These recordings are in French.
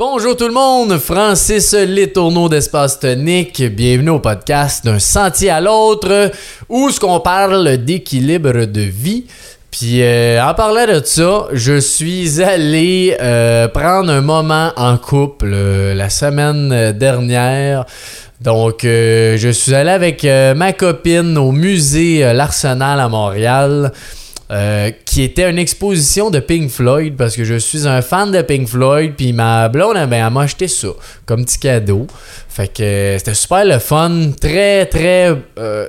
Bonjour tout le monde, Francis Letourneau d'Espace Tonique. Bienvenue au podcast d'un sentier à l'autre où ce qu'on parle d'équilibre de vie. Puis euh, en parlant de ça, je suis allé euh, prendre un moment en couple euh, la semaine dernière. Donc je suis allé avec ma copine au musée L'Arsenal à Montréal. Euh, qui était une exposition de Pink Floyd parce que je suis un fan de Pink Floyd puis ma blonde ben, m'a acheté ça comme petit cadeau. Fait que euh, c'était super le fun très très euh,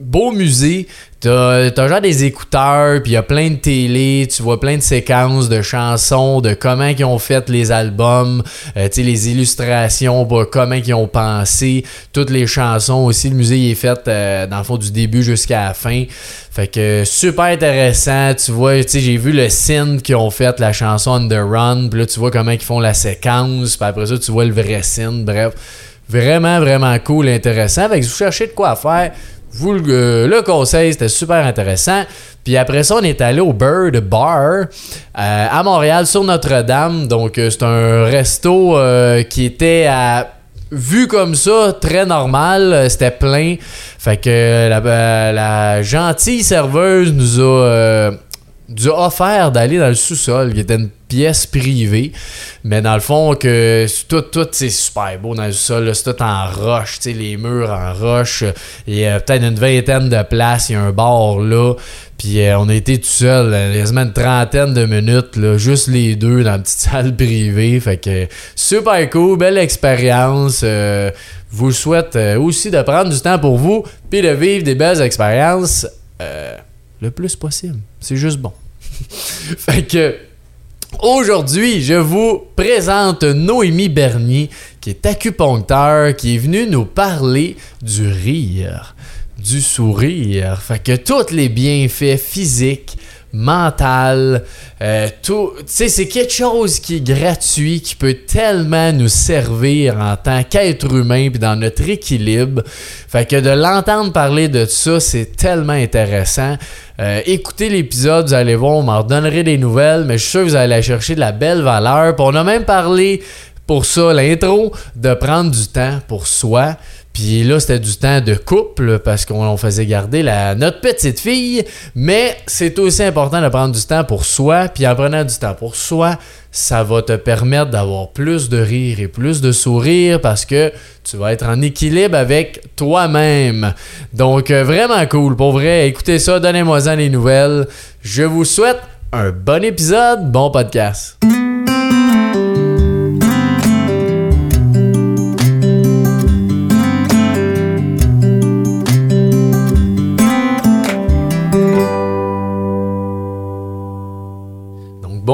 beau musée T'as t'as genre des écouteurs, puis il y a plein de télé, tu vois plein de séquences de chansons, de comment ils ont fait les albums, euh, les illustrations, bah, comment ils ont pensé, toutes les chansons aussi. Le musée est fait euh, dans le fond du début jusqu'à la fin. Fait que super intéressant, tu vois, j'ai vu le synth qu'ils ont fait, la chanson On the Run, puis là tu vois comment ils font la séquence, puis après ça tu vois le vrai synth, bref. Vraiment, vraiment cool, intéressant. Fait que vous cherchez de quoi faire, vous le, euh, le conseil, c'était super intéressant. Puis après ça, on est allé au Bird Bar euh, à Montréal sur Notre-Dame. Donc euh, c'est un resto qui était à vu comme ça, très normal, c'était plein. Fait que la gentille serveuse nous a, a offert d'aller dans le sous-sol, qui était une pièce privée. Mais dans le fond, que tout, tout c'est super beau dans le sous-sol. C'est tout en roche, les murs en roche. Il y a peut-être une vingtaine de places. Il y a un bar là. Puis euh, on a été tout seul, euh, quasiment une trentaine de minutes, là, juste les deux dans une petite salle privée. Fait que super cool, belle expérience. Euh, vous souhaite euh, aussi de prendre du temps pour vous, puis de vivre des belles expériences le plus possible. C'est juste bon. fait que Aujourd'hui, je vous présente Noémie Bernier, qui est acupuncteur, qui est venue nous parler du rire, du sourire. Fait que tous les bienfaits physiques, mentaux, euh, tout, c'est quelque chose qui est gratuit, qui peut tellement nous servir en tant qu'être humain puis dans notre équilibre. Fait que de l'entendre parler de ça, c'est tellement intéressant. Euh, écoutez l'épisode, vous allez voir, on m'en redonnerai des nouvelles, mais je suis sûr que vous allez chercher de la belle valeur. On a même parlé pour ça, l'intro, de prendre du temps pour soi. Puis là, c'était du temps de couple parce qu'on on faisait garder la, notre petite fille. Mais c'est aussi important de prendre du temps pour soi. Puis en prenant du temps pour soi, ça va te permettre d'avoir plus de rire et plus de sourire parce que tu vas être en équilibre avec toi-même. Donc, euh, vraiment cool. Pour vrai, écoutez ça, donnez-moi-en les nouvelles. Je vous souhaite un bon épisode, bon podcast.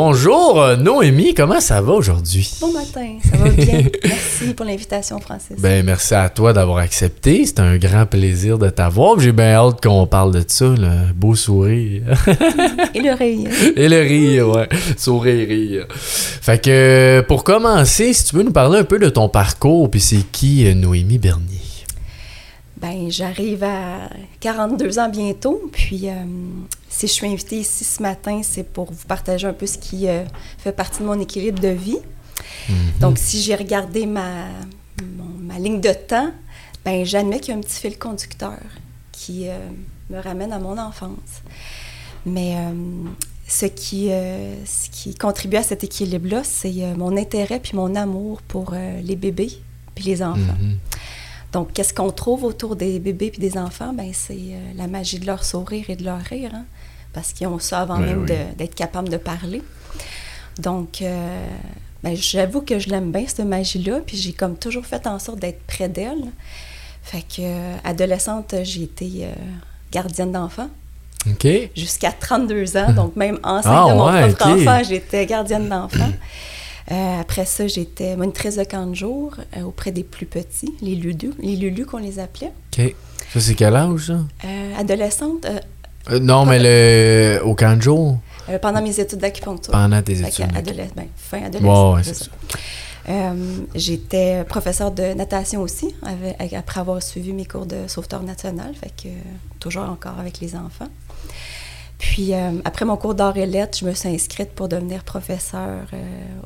Bonjour euh, Noémie, comment ça va aujourd'hui? Bon matin, ça va bien. Merci pour l'invitation, Francis. Ben, merci à toi d'avoir accepté. C'est un grand plaisir de t'avoir. J'ai bien hâte qu'on parle de ça, le beau sourire. Et le rire. Et le rire, ouais. Sourire, rire. Fait que, pour commencer, si tu veux nous parler un peu de ton parcours, puis c'est qui euh, Noémie Bernier? Ben, j'arrive à 42 ans bientôt, puis euh, si je suis invitée ici ce matin, c'est pour vous partager un peu ce qui euh, fait partie de mon équilibre de vie. Donc, si j'ai regardé ma, mon- ma ligne de temps, ben, j'admets qu'il y a un petit fil conducteur qui euh, me ramène à mon enfance. Mais ce, qui, euh, ce qui contribue à cet équilibre-là, c'est euh, mon intérêt puis mon amour pour euh, les bébés puis les enfants. Mhm. Donc, qu'est-ce qu'on trouve autour des bébés puis des enfants? Ben, c'est euh, la magie de leur sourire et de leur rire, hein, parce qu'ils ont ça avant Ben même oui. d'être capables de parler. Donc, euh, ben, j'avoue que je l'aime bien, cette magie-là, puis j'ai comme toujours fait en sorte d'être près d'elle. Fait que, euh, adolescente, j'ai été gardienne d'enfants OK. jusqu'à 32 ans. Donc, même enceinte Ah, de mon ouais, propre enfant, j'étais gardienne d'enfants. Euh, après ça, j'étais monitrice de camp de jour euh, auprès des plus petits, les lulus, les lulus qu'on les appelait. OK. Ça, c'est quel âge, ça? Euh, adolescente, non, mais le... au camp de jour, pendant mes études d'acupuncture. pendant tes Fait études. qu'à adoles- ben, fin adolescente. Ouais, c'est ça. J'étais professeure de natation aussi, avec- après avoir suivi mes cours de sauveteur national, fait que toujours encore avec les enfants. Puis euh, après mon cours d'art et lettres, je me suis inscrite pour devenir professeure euh,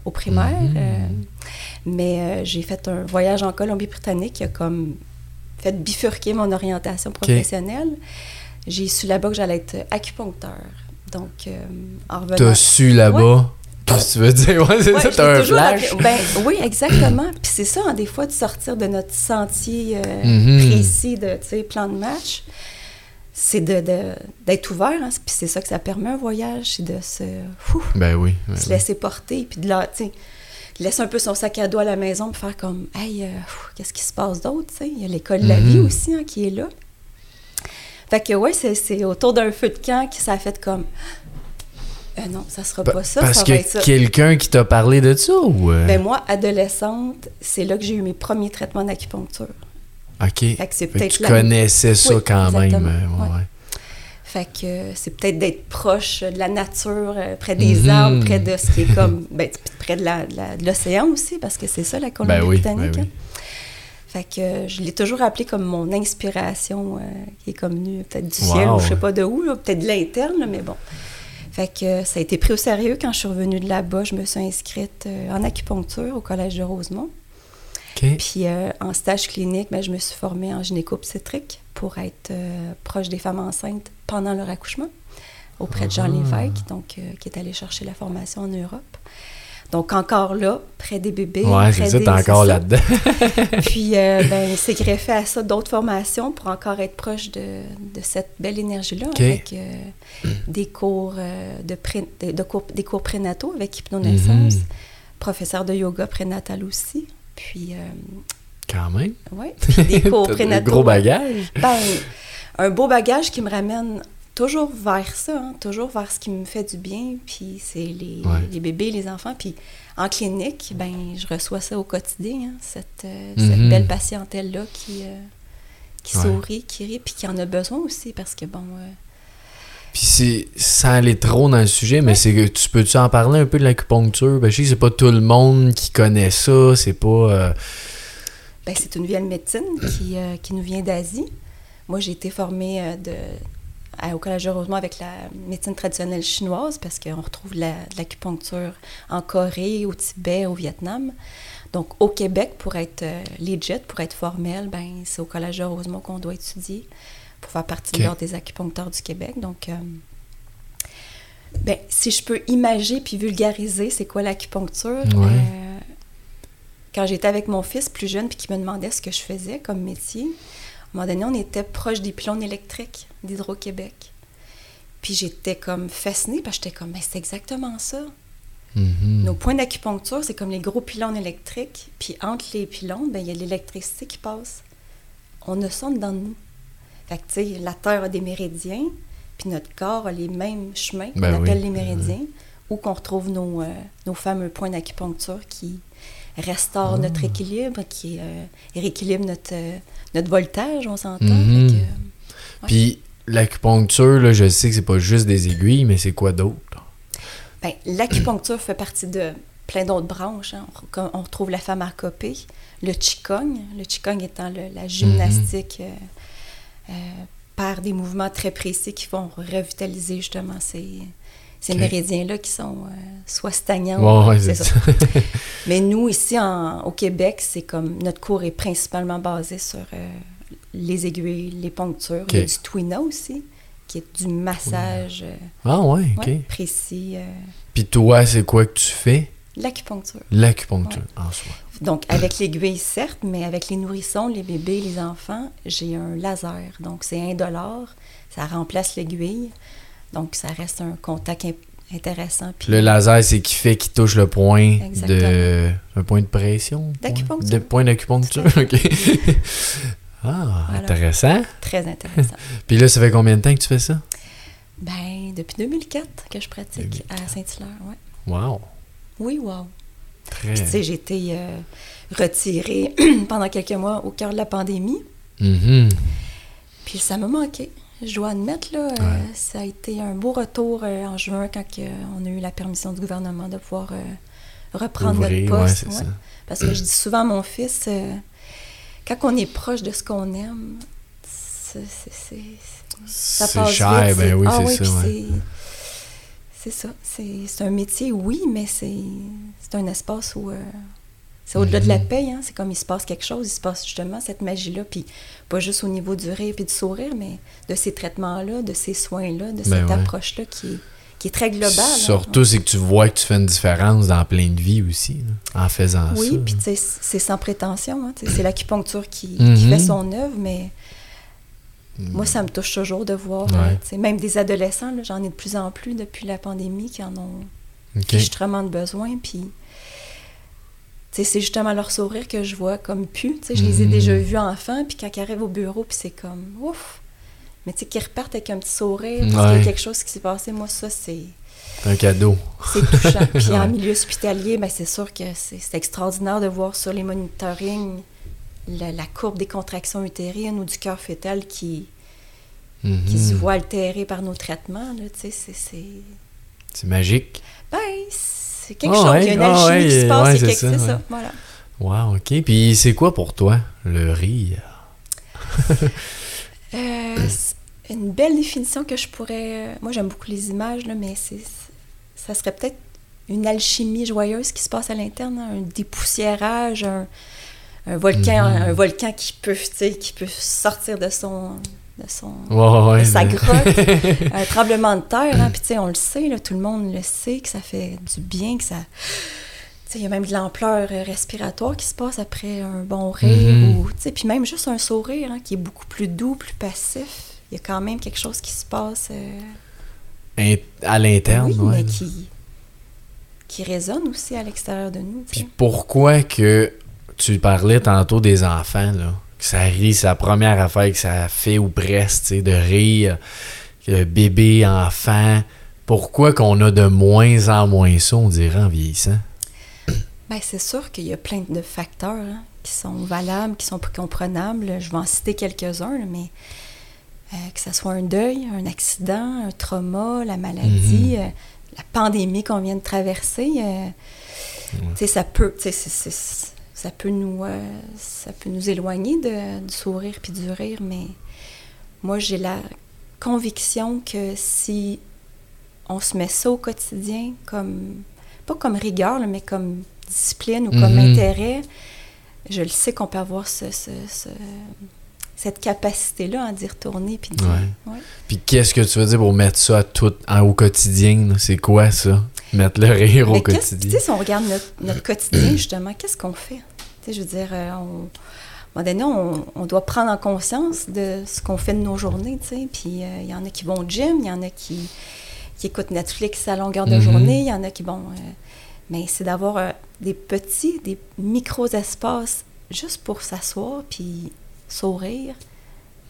au primaire. Mhm. Euh, Mais j'ai fait un voyage en Colombie-Britannique qui a comme fait bifurquer mon orientation professionnelle. J'ai su là-bas que j'allais être acupuncteur. Donc, en revenant... T'as su là-bas? Tu veux dire? Ouais, c'est Ouais, ça, un flash? Ben, oui, exactement. Puis c'est ça, hein, des fois, de sortir de notre sentier euh, Mhm. précis de plan de match, c'est de, d'être ouvert. hein. Puis c'est ça que ça permet un voyage, c'est de se, ouf, Ben oui. ben se oui. laisser porter, puis de, la, laisser un peu son sac à dos à la maison, puis faire comme, hey, euh, qu'est-ce qui se passe d'autre? tu sais? Il y a l'école de la Mhm. vie aussi hein, qui est là. Fait que, ouais, c'est, c'est autour d'un feu de camp que ça a fait comme, Euh, non, ça sera Pa- pas ça, Parce ça que va quelqu'un qui t'a parlé de ça ou. euh? Ben moi, adolescente, c'est là que j'ai eu mes premiers traitements d'acupuncture. Ok. Fait que tu connaissais ça Oui, quand même. exactement, euh, ouais, ouais. ouais. Fait que euh, c'est peut-être d'être proche de la nature, euh, près des Mhm. arbres, près de ce qui est comme, ben, près de l'océan aussi, parce que c'est ça la Ben oui, Colombie-Britannique. ben oui. hein. Fait que je l'ai toujours appelé comme mon inspiration, euh, qui est comme venue peut-être du ciel ou je sais pas de où, peut-être de l'interne, mais bon. Fait que ça a été pris au sérieux quand je suis revenue de là-bas. Je me suis inscrite en acupuncture au Collège de Rosemont. OK. Puis euh, en stage clinique, ben, je me suis formée en gynéco-obstétrique pour être euh, proche des femmes enceintes pendant leur accouchement auprès de Jean Ah. Lévesque, donc, euh, qui est allé chercher la formation en Europe. Donc encore là, près des bébés. Ouais, près des- encore là-dedans. Puis, ben, c'est greffé à ça d'autres formations pour encore être proche de, de cette belle énergie-là, avec des cours de, pré- de- de cours, des cours prénataux avec hypnonaissance, Mhm. professeur de yoga prénatal aussi. Puis, euh, Quand même. puis des cours T'as de prénataux. gros bagages. Ben, un beau bagage qui me ramène toujours vers ça, hein, toujours vers ce qui me fait du bien, puis c'est les, Ouais. les bébés, les enfants, puis en clinique, ben je reçois ça au quotidien, hein, cette, euh, Mhm. cette belle patientèle-là qui, euh, qui Ouais. sourit, qui rit, puis qui en a besoin aussi, parce que bon, euh, Puis c'est sans aller trop dans le sujet, mais c'est que tu peux-tu en parler un peu de l'acupuncture? Ben, je sais que c'est pas tout le monde qui connaît ça, c'est pas. euh, ben, c'est une vieille médecine qui, euh, qui nous vient d'Asie. Moi, j'ai été formée euh, de, à- au Collège de Rosemont avec la médecine traditionnelle chinoise parce qu'on retrouve la- de l'acupuncture en Corée, au Tibet, au Vietnam. Donc, au Québec, pour être legit, pour être formel, ben, c'est au Collège de Rosemont qu'on doit étudier pour faire partie de l'Ordre des acupuncteurs du Québec. Donc, euh, ben, si je peux imager puis vulgariser c'est quoi l'acupuncture, Ouais. euh, quand j'étais avec mon fils plus jeune puis qui me demandait ce que je faisais comme métier, à un moment donné, on était proche des pylônes électriques d'Hydro-Québec. Puis j'étais comme fascinée parce que j'étais comme, mais c'est exactement ça. mhm. Nos points d'acupuncture, c'est comme les gros pylônes électriques. Puis entre les pylônes, ben, il y a de l'électricité qui passe. On a ça dans nous. Fait que, la Terre a des méridiens, puis notre corps a les mêmes chemins qu'on Ben oui. appelle les méridiens, où qu'on retrouve nos, euh, nos fameux points d'acupuncture qui restaurent Ah. notre équilibre, qui euh, rééquilibrent notre, euh, notre voltage, on s'entend. Mhm. Puis l'acupuncture, là, je sais que c'est pas juste des aiguilles, mais c'est quoi d'autre? Ben, l'acupuncture fait partie de plein d'autres branches. hein. On, on retrouve la pharmacopée, le qigong, le qigong étant le- la gymnastique euh, euh, par des mouvements très précis qui vont revitaliser justement ces, ces méridiens-là qui sont euh, soit stagnants. Ouais, ouais, c'est c'est ça. ça. Mais nous, ici en- au Québec, c'est comme notre cours est principalement basé sur euh, les aiguilles, les ponctures. Il y a Ok. du twina aussi, qui est du massage euh, Ah ouais, précis. euh, Puis toi, c'est quoi que tu fais? L'acupuncture. L'acupuncture en soi. Donc, avec l'aiguille, certes, mais avec les nourrissons, les bébés, les enfants, j'ai un laser. Donc, c'est indolore. Ça remplace l'aiguille. Donc, ça reste un contact in- intéressant. Puis, Le laser, c'est qui fait qu'il touche le point de. Un point de pression? point? D'acupuncture. De point d'acupuncture, ok. ah, Voilà. intéressant. très intéressant. Puis là, ça fait combien de temps que tu fais ça? ben, depuis 2004 que je pratique à Saint-Hilaire, ouais. Wow. Oui, wow. Très. Puis, tu sais, j'ai été euh, retirée pendant quelques mois au cœur de la pandémie. Mhm. Puis ça m'a manqué. Je dois admettre, là, euh, ça a été un beau retour euh, en juin quand on a eu la permission du gouvernement de pouvoir reprendre Ouvrir, notre poste. ouais. Parce que je dis souvent à mon fils, quand on est proche de ce qu'on aime, c'est, c'est- c'est- ça passe cher, vite. ben oui, ah c'est ça. C'est- ça. C'est, un métier, oui, mais c'est, c'est un espace où euh, C'est au-delà de la paye, hein. c'est comme il se passe quelque chose, il se passe justement cette magie-là, puis pas juste au niveau du rire puis du sourire, mais de ces traitements-là, de ces soins-là, de Ben cette ouais. approche-là qui, est- qui est très globale. hein. Surtout, c'est que tu vois que tu fais une différence dans plein de vies aussi, là, en faisant ça. Oui, puis c'est sans prétention. hein, c'est l'acupuncture qui, qui Mhm. fait son œuvre, mais moi, ça me touche toujours de voir, Ouais. euh, même des adolescents, là, j'en ai de plus en plus depuis la pandémie qui en ont Ok. extrêmement de besoin. Puis, c'est justement leur sourire que je vois comme pu. Je les ai déjà vus enfants, puis quand ils arrivent au bureau, puis c'est comme ouf. Mais tu sais, qu'ils repartent avec un petit sourire, parce qu'il y a quelque chose qui s'est passé, moi, ça, c'est. C'est un cadeau. C'est touchant. Puis en milieu hospitalier, ben, c'est sûr que c'est c'est extraordinaire de voir sur les monitorings la, la courbe des contractions utérines ou du cœur fœtal qui, Mhm. qui se voit altérée par nos traitements. là, tu sais, c'est- c'est C'est magique. ben, c'est quelque Ah chose. ouais, Il y a une ah alchimie ouais, qui se passe. ouais, c'est quelque- ça, c'est ça, ouais. voilà. Wow, ok. Puis c'est quoi pour toi, le rire? Euh, une belle définition que je pourrais. Moi, j'aime beaucoup les images, là, mais c'est, ça serait peut-être une alchimie joyeuse qui se passe à l'interne, hein, un dépoussiérage, un, un volcan, Mhm. un volcan qui peut, qui peut sortir de son, de son, Ouais, ouais, de sa grotte, un tremblement de terre. Hein, puis tu sais, on le sait, là, tout le monde le sait que ça fait du bien, que ça. Il y a même de l'ampleur respiratoire qui se passe après un bon rire. Ou, tu sais, puis même juste un sourire hein, qui est beaucoup plus doux, plus passif. Il y a quand même quelque chose qui se passe euh, à l'interne, oui, ouais. mais qui, qui résonne aussi à l'extérieur de nous. Puis pourquoi que tu parlais tantôt des enfants, là, que ça rit, c'est la première affaire que ça fait ou presque, de rire, que bébé, enfant. Pourquoi qu'on a de moins en moins ça, on dirait, en vieillissant? Ben, c'est sûr qu'il y a plein de facteurs hein, qui sont valables, qui sont comprenables. Je vais en citer quelques-uns, mais euh, que ce soit un deuil, un accident, un trauma, la maladie, Mhm. euh, la pandémie qu'on vient de traverser, euh, tu sais, ça peut, c'est- ça peut nous, euh, ça peut nous éloigner de- du sourire puis du rire, mais moi j'ai la conviction que si on se met ça au quotidien comme pas comme rigueur, là, mais comme discipline ou comme Mhm. intérêt, je le sais qu'on peut avoir ce, ce- ce- cette capacité-là à d'y retourner puis Ouais. ouais. Puis qu'est-ce que tu veux dire pour mettre ça à tout, au quotidien? C'est quoi ça? Mettre le rire au Mais quotidien? Si on regarde notre, notre quotidien, justement, qu'est-ce qu'on fait? Je veux dire, euh, on, à un moment donné, on, on doit prendre en conscience de ce qu'on fait de nos journées. Puis euh, il y en a qui vont au gym, il y en a qui, qui écoutent Netflix à longueur de Mhm. journée, il y en a qui vont... euh, mais c'est d'avoir euh, des petits, des micro-espaces juste pour s'asseoir puis sourire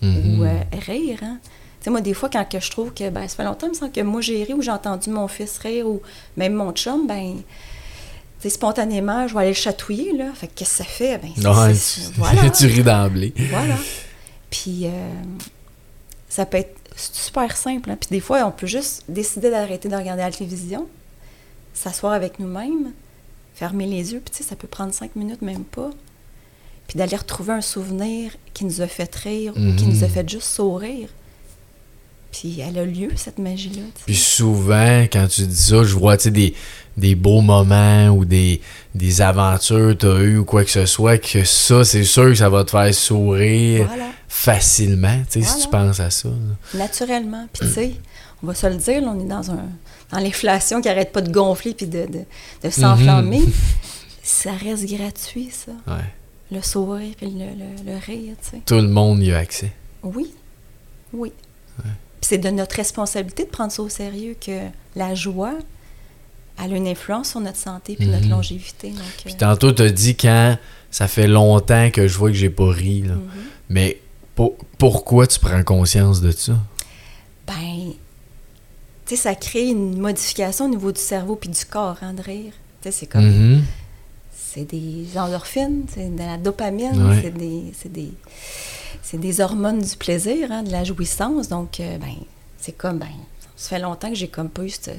Mhm. ou rire. Hein. Tu sais, moi, des fois, quand que je trouve que ben, ça fait longtemps, il me semble que moi, j'ai ri ou j'ai entendu mon fils rire ou même mon chum, ben, spontanément, je vais aller le chatouiller, là. Fait que qu'est-ce que ça fait? Ben, Ouais, tu, voilà. tu ris d'emblée. voilà. Puis, euh, ça peut être super simple. hein. Puis, des fois, on peut juste décider d'arrêter de regarder la télévision, s'asseoir avec nous-mêmes, fermer les yeux, puis tu sais, ça peut prendre cinq minutes, même pas. Puis d'aller retrouver un souvenir qui nous a fait rire ou qui nous a fait juste sourire. Puis elle a lieu, cette magie-là. Puis souvent, quand tu dis ça, je vois des, des beaux moments ou des, des aventures que tu as eues ou quoi que ce soit, que ça, c'est sûr que ça va te faire sourire Voilà, facilement, tu sais, si Voilà. tu penses à ça. là. naturellement. Puis tu sais, on va se le dire, là, on est dans un dans l'inflation qui arrête pas de gonfler puis de, de, de s'enflammer. Ça reste gratuit, ça. Ouais. Le sourire puis le, le, le rire, tu sais. Tout le monde y a accès. Oui, oui. C'est de notre responsabilité de prendre ça au sérieux que la joie elle a une influence sur notre santé puis notre Mhm. longévité. Donc, Puis euh, tantôt, tu as dit quand ça fait longtemps que je vois que j'ai pas ri. Là. mhm. Mais pour- pourquoi tu prends conscience de ça? Ben, tu sais, ça crée une modification au niveau du cerveau puis du corps, hein, de rire. Tu sais, c'est comme, Mhm. c'est des endorphines, c'est de la dopamine, Ouais. c'est des, c'est des, hormones du plaisir, hein, de la jouissance. Donc, euh, ben, c'est comme, ben, ça fait longtemps que j'ai comme pas eu ce-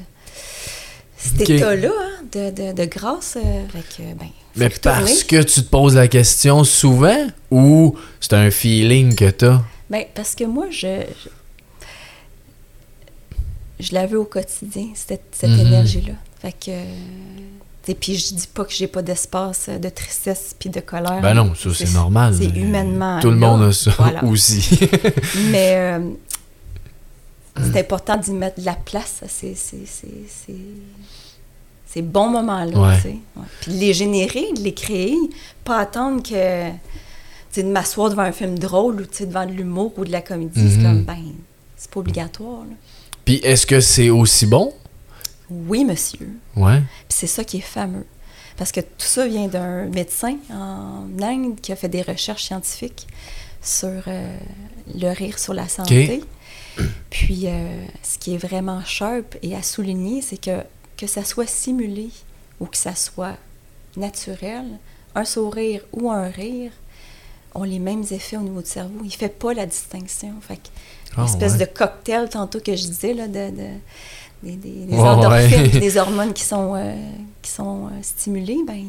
cet Ok. état-là hein, de, de, de grâce. euh, fait que, ben, Mais parce que tu te poses la question souvent ou c'est un feeling que tu as? Ben, parce que moi, je, je, je la veux au quotidien, cette, cette Mhm. énergie-là. Fait que, euh, Et puis je dis pas que j'ai pas d'espace euh, de tristesse puis de colère. Ben non, ça c'est normal. C'est humainement. Tout le monde a ça Voilà. aussi. Mais euh, c'est important d'y mettre de la place à ces, ces, ces, ces- ces bons moments-là. Ouais. tu sais. Ouais. Puis de les générer, de les créer, pas attendre que. Tu sais, de m'asseoir devant un film drôle ou tu sais, devant de l'humour ou de la comédie. C'est Mhm. comme, ben, c'est pas obligatoire. là. Puis est-ce que c'est aussi bon? Oui, monsieur. Ouais. Puis c'est ça qui est fameux. Parce que tout ça vient d'un médecin en Inde qui a fait des recherches scientifiques sur euh, le rire sur la santé. Puis euh, ce qui est vraiment sharp et à souligner, c'est que que ça soit simulé ou que ça soit naturel, un sourire ou un rire ont les mêmes effets au niveau du cerveau. Il ne fait pas la distinction. Fait que Ah, espèce ouais. de cocktail tantôt que je disais là, de, de- des, des- des Ouais, endorphines, ouais. des hormones qui sont, euh, qui sont euh, stimulées, ben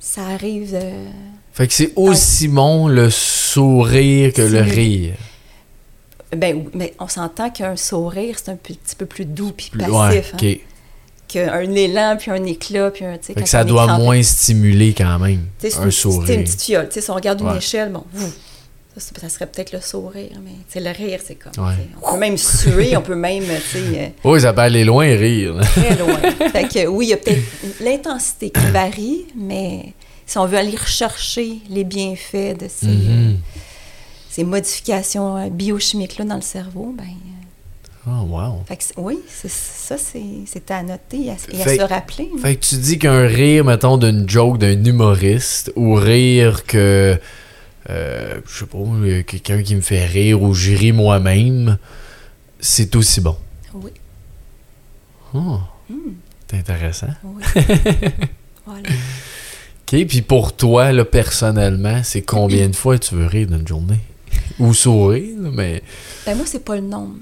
ça arrive euh, Fait que c'est aussi bon le sourire que le rire. ben mais on s'entend qu'un sourire c'est un petit peu plus doux puis Plus- passif ouais, hein, ok. qu'un élan puis un éclat puis un Fait quand que ça doit moins stimuler quand même. Un une, c'est sourire. une petite fiole. Si on regarde une Ouais. échelle, bon, vous, ça, c'est- ça serait peut-être le sourire, mais sais, le rire, c'est comme. Ouais. On peut même suer, on peut même, euh, ça peut aller loin rire. très loin. fait que oui, il y a peut-être l'intensité qui varie, mais si on veut aller rechercher les bienfaits de ces, euh, Mhm. ces modifications euh, biochimiques-là dans le cerveau, ben. euh, Oh, wow. fait que c'est- oui, c'est- ça, c'est c'est à noter et à, et à Fait- se rappeler. hein. Fait que tu dis qu'un rire, mettons, d'une joke d'un humoriste, ou rire que, euh, je sais pas, euh, quelqu'un qui me fait rire, ou ris moi-même, c'est aussi bon. Oui, Oh, Hmm, c'est intéressant. oui. voilà. OK, puis pour toi, là, personnellement, c'est combien de fois tu veux rire d'une journée? Ou sourire, mais... Ben moi, c'est pas le nombre.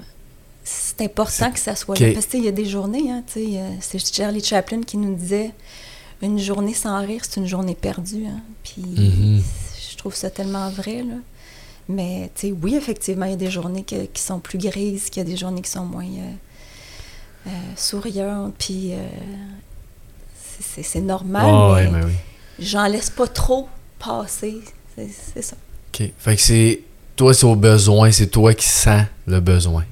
C'est important que ça soit là. Parce que il y a des journées, hein, tu sais, c'est Charlie Chaplin qui nous disait une journée sans rire, c'est une journée perdue. Hein. Puis Mhm. je trouve ça tellement vrai, là. Mais tu sais, oui, effectivement, il y a des journées que- qui sont plus grises, qu'il y a des journées qui sont moins euh, euh, souriantes. Puis euh, c'est- c'est c'est normal, Ah, ouais, mais mais oui. j'en laisse pas trop passer. C'est ça. OK. Fait que c'est... Toi, c'est au besoin, c'est toi qui sens le besoin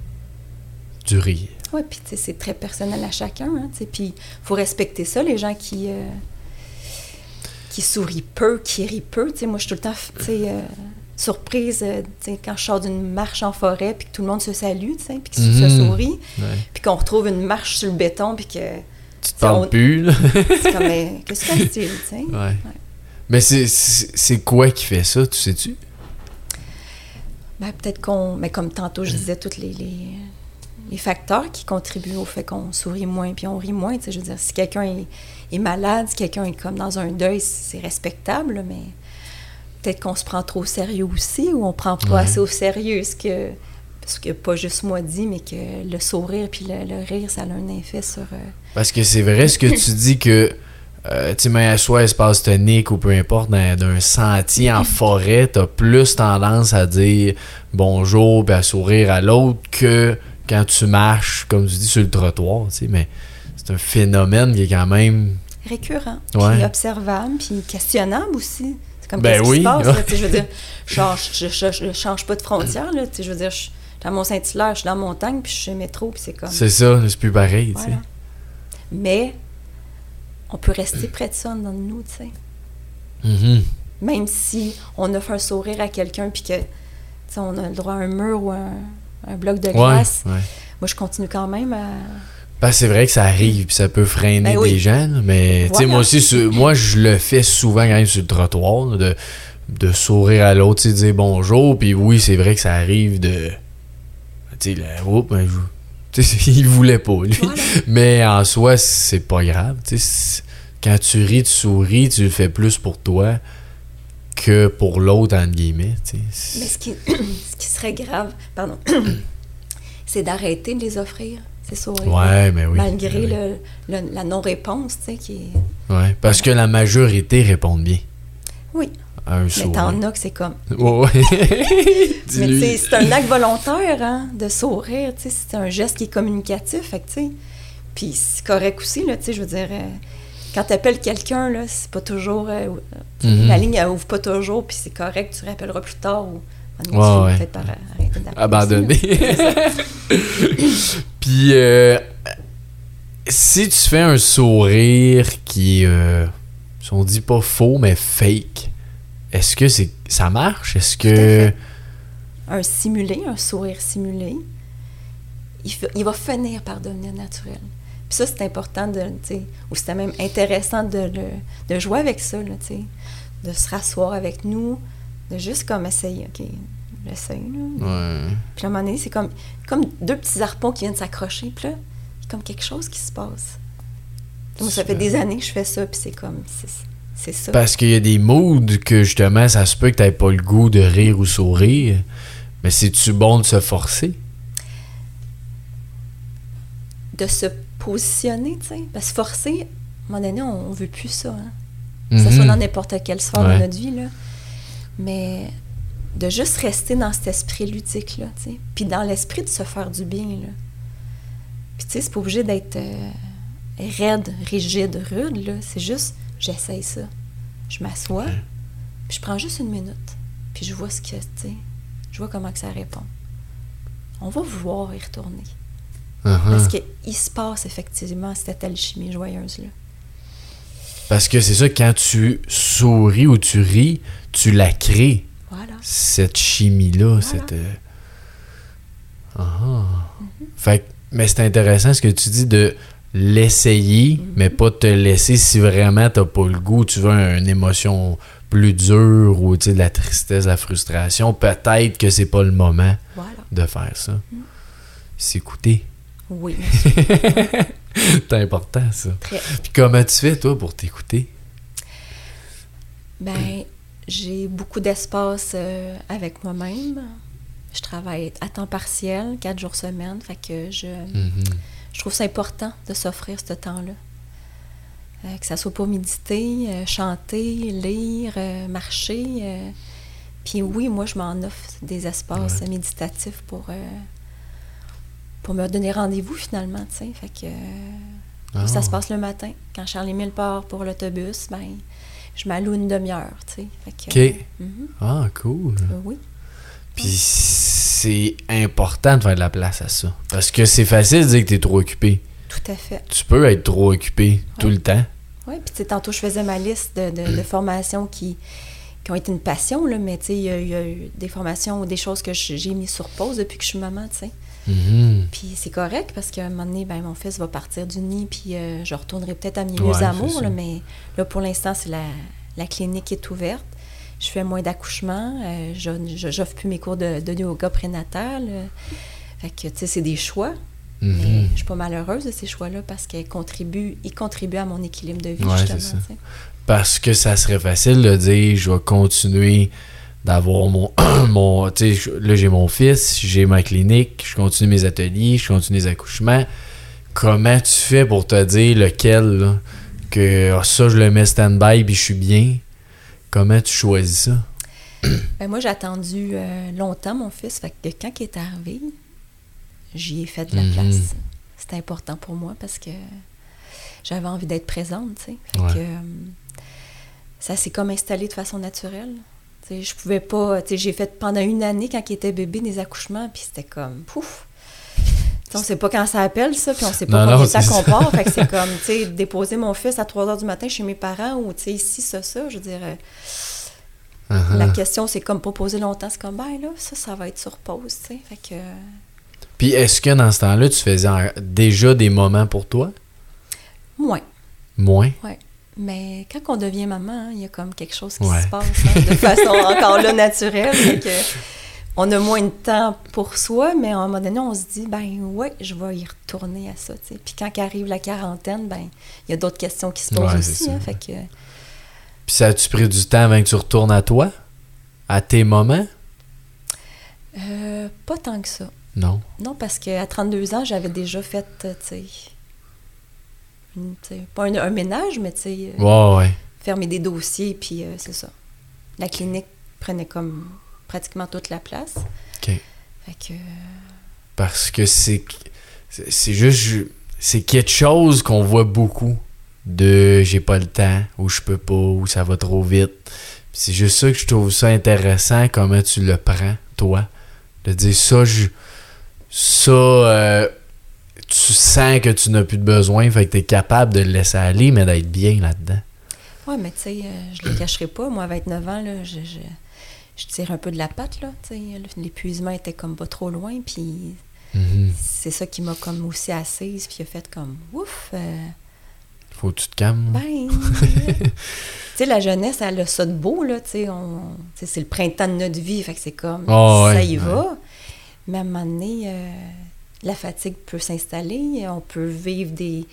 du rire. Oui, puis c'est très personnel à chacun. Hein, puis il faut respecter ça, les gens qui, euh, qui sourient peu, qui rient peu. Tu sais, moi, je suis tout le temps euh, surprise euh, tu sais, quand je sors d'une marche en forêt, puis que tout le monde se salue, puis que Mhm. se sourit, Ouais. puis qu'on retrouve une marche sur le béton, puis que Tu te parles on- plus, là. c'est comme, mais qu'est-ce que c'est, tu sais? Ouais. Mais c'est- c'est c'est quoi qui fait ça, tu sais-tu? Ben, peut-être qu'on. Mais comme tantôt, je disais, tous les, les, les facteurs qui contribuent au fait qu'on sourit moins puis on rit moins. tu sais, Je veux dire, si quelqu'un est, est malade, si quelqu'un est comme dans un deuil, c'est respectable, mais peut-être qu'on se prend trop au sérieux aussi ou on prend pas Ouais. assez au sérieux ce que. Parce que pas juste moi dit, mais que le sourire puis le, le rire, ça a un effet sur. euh, Parce que c'est vrai ce que tu dis que, euh, tu sais, mais soit espace tonique ou peu importe, dans, dans un sentier en forêt, t'as plus tendance à dire bonjour puis à sourire à l'autre que quand tu marches, comme tu dis, sur le trottoir, tu sais, mais un phénomène qui est quand même... récurrent, Ouais. puis observable, puis questionnable aussi. C'est comme Ben qu'est-ce qui oui. se passe, là, je veux dire, je change, je, je- je change pas de frontière, là, je veux dire, je dans mon Saint-Hilaire, je suis dans la montagne, puis je suis chez métro, puis c'est comme... C'est ça, c'est plus pareil, tu sais. Voilà. Mais on peut rester près de ça dans nous, tu sais. Mhm. Même si on offre un sourire à quelqu'un, puis que, tu sais, on a le droit à un mur ou un, un bloc de Ouais, glace, ouais. moi, je continue quand même à... Ben, c'est vrai que ça arrive, puis ça peut freiner Ben oui. des gens, mais tu sais, Voilà. moi aussi, sur- moi, je le fais souvent quand même sur le trottoir, là, de, de sourire à l'autre, sais, dire bonjour, puis oui, c'est vrai que ça arrive de. Tu sais, ben, il voulait pas, lui. Voilà. Mais en soi, c'est pas grave, Quand tu ris, tu souris, tu le fais plus pour toi que pour l'autre, entre guillemets. Mais ce qui, ce qui serait grave, pardon, c'est d'arrêter de les offrir, ces sourires. Ouais, mais oui. Malgré ben oui. le- le- la non-réponse, tu sais, qui est... Ouais, parce que la majorité répondent bien Oui, un mais t'en as que c'est comme... Ouais, ouais. Mais tu Dis-lui. sais, c'est un acte volontaire, hein, de sourire, tu sais, c'est un geste qui est communicatif, fait que, tu sais, puis c'est correct aussi, là, tu sais, je veux dire, euh, quand tu appelles quelqu'un, là, c'est pas toujours. euh, Mhm. La ligne, elle ouvre pas toujours, puis c'est correct, tu rappelleras plus tard ou. Ah Ouais, ouais. peut-être par arrêter d'appeler Abandonné. aussi, Puis, euh, si tu fais un sourire qui est, euh, si on dit pas faux, mais fake, est-ce que c'est ça marche? Est-ce que. Un simulé, un sourire simulé, il, va finir par devenir naturel. Puis ça, c'est important de, ou c'était même intéressant de, de jouer avec ça, là, de se rasseoir avec nous, de juste comme essayer, OK, j'essaye, là. Ouais. Puis à un moment donné, c'est comme, comme deux petits harpons qui viennent s'accrocher, puis là, il y a comme quelque chose qui se passe. Moi, ça fait des années que je fais ça, puis c'est comme, c'est, c'est ça. Parce qu'il y a des moods que justement, ça se peut que t'aies pas le goût de rire ou sourire. Mais c'est-tu bon de se forcer? de se positionner, tu sais. Parce que forcer, à un moment donné, on, on veut plus ça, hein. Que ce soit Mhm. dans n'importe quelle sphère Ouais. de notre vie, là. Mais de juste rester dans cet esprit ludique-là, tu sais. Puis dans l'esprit de se faire du bien, là. Puis tu sais, c'est pas obligé d'être euh, raide, rigide, rude, là. C'est juste, j'essaye ça. Je m'assois, Ouais. puis je prends juste une minute. Puis je vois ce que, tu sais, je vois comment que ça répond. On va voir y retourner. Uh-huh. Parce qu'il se passe effectivement cette alchimie joyeuse-là. Parce que c'est ça, quand tu souris ou tu ris, tu la crées. Voilà. cette chimie-là, cette. euh, Ah. Fait que- mais c'est intéressant ce que tu dis de l'essayer, mais pas te laisser si vraiment t'as pas le goût, tu veux un- une émotion plus dure ou de la tristesse, de la frustration. Peut-être que c'est pas le moment Voilà. de faire ça. S'écouter. Oui, c'est important ça. très. Puis comment tu fais toi pour t'écouter? Ben, j'ai beaucoup d'espace euh, avec moi-même. Je travaille à temps partiel, quatre jours semaine, fait que je, Mhm. je trouve ça important de s'offrir ce temps-là. Euh, que ça soit pour méditer, euh, chanter, lire, marcher. Puis oui, moi, je m'en offre des espaces Ouais. méditatifs pour, pour me donner rendez-vous finalement, tu sais. Fait que euh, Ah. ça se passe le matin. Quand Charles-Émile part pour l'autobus, ben, je m'alloue une demi-heure, tu sais. Fait que, Ok. mhm, Ah, cool. euh, oui. Puis c'est important de faire de la place à ça. Parce que c'est facile de dire que t'es trop occupé. Tout à fait. Tu peux être trop occupé tout le temps. Oui, puis tu sais, tantôt, je faisais ma liste de, de- de formations qui, qui ont été une passion, là, mais tu sais, il y, a- il y a eu des formations ou des choses que j'ai mis sur pause depuis que je suis maman, tu sais. Mhm. Puis c'est correct parce qu'à un moment donné, ben, mon fils va partir du nid, puis euh, je retournerai peut-être à mes vieux amours, là, mais là, pour l'instant, c'est la, la clinique est ouverte. Je fais moins d'accouchements, euh, je je- j'offre plus mes cours de, de yoga prénatal. euh. fait que, tu sais, c'est des choix, Mhm. mais je suis pas malheureuse de ces choix-là parce qu'ils contribuent, ils contribuent à mon équilibre de vie, Ouais, justement. c'est ça. Parce que ça serait facile de dire je vais continuer d'avoir mon. mon tu sais, là, j'ai mon fils, j'ai ma clinique, je continue mes ateliers, je continue les accouchements. Comment tu fais pour te dire lequel, là, que ah, ça, je le mets stand-by puis je suis bien? Comment tu choisis ça? Ben, moi, j'ai attendu euh, longtemps mon fils. Fait que quand il est arrivé, j'y ai fait de la Mhm. place. C'était important pour moi parce que j'avais envie d'être présente, tu sais. Fait Ouais. que, euh, ça s'est comme installé de façon naturelle. Je pouvais pas... J'ai fait pendant une année, quand il était bébé, des accouchements, puis c'était comme... Pouf! Tu sais, on sait pas quand ça appelle, ça, puis on sait pas combien non, de temps qu'on ça. part. Fait que c'est comme, tu sais, déposer mon fils à 3 heures du matin chez mes parents ou, tu sais, ici, ça, ça, je veux dire... euh, Uh-huh. la question, c'est comme pas poser longtemps. C'est comme, ben là, ça, ça va être sur pause, tu sais. Fait que, euh, Puis est-ce que dans ce temps-là, tu faisais déjà des moments pour toi? moins. Moins? Mais quand on devient maman, hein, il y a comme quelque chose qui Ouais. se passe hein, de façon encore là naturelle. Que on a moins de temps pour soi, mais à un moment donné, on se dit, ben ouais, je vais y retourner à ça. Puis quand arrive la quarantaine, ben il y a d'autres questions qui se posent Ouais, aussi. ça. hein, fait que, Puis ça a-tu pris du temps avant que tu retournes à toi? À tes moments? euh, pas tant que ça. Non. Non, parce qu'à 32 ans, j'avais déjà fait, tu sais, pas un, un ménage, mais tu sais, euh, Ouais, ouais. fermer des dossiers, puis euh, c'est ça. La clinique prenait comme pratiquement toute la place. OK. Fait que, euh, Parce que c'est c'est juste c'est quelque chose qu'on voit beaucoup de j'ai pas le temps, ou je peux pas, ou ça va trop vite. C'est juste ça que je trouve ça intéressant, comment tu le prends, toi. De dire ça, je, ça, euh, tu sens que tu n'as plus de besoin, fait que tu es capable de le laisser aller, mais d'être bien là-dedans. Ouais, mais tu sais, euh, je le cacherai pas. Moi, à 29 ans, là, je, je, je tire un peu de la patte, là. L'épuisement était comme pas trop loin, puis Mhm. c'est ça qui m'a comme aussi assise, puis a fait comme ouf. euh, Faut que tu te calmes. ben, tu sais, la jeunesse, elle a ça de beau, là. Tu sais, c'est le printemps de notre vie, fait que c'est comme Ah ouais, ça y ouais. va. Mais à un moment donné, euh, la fatigue peut s'installer, on peut vivre des,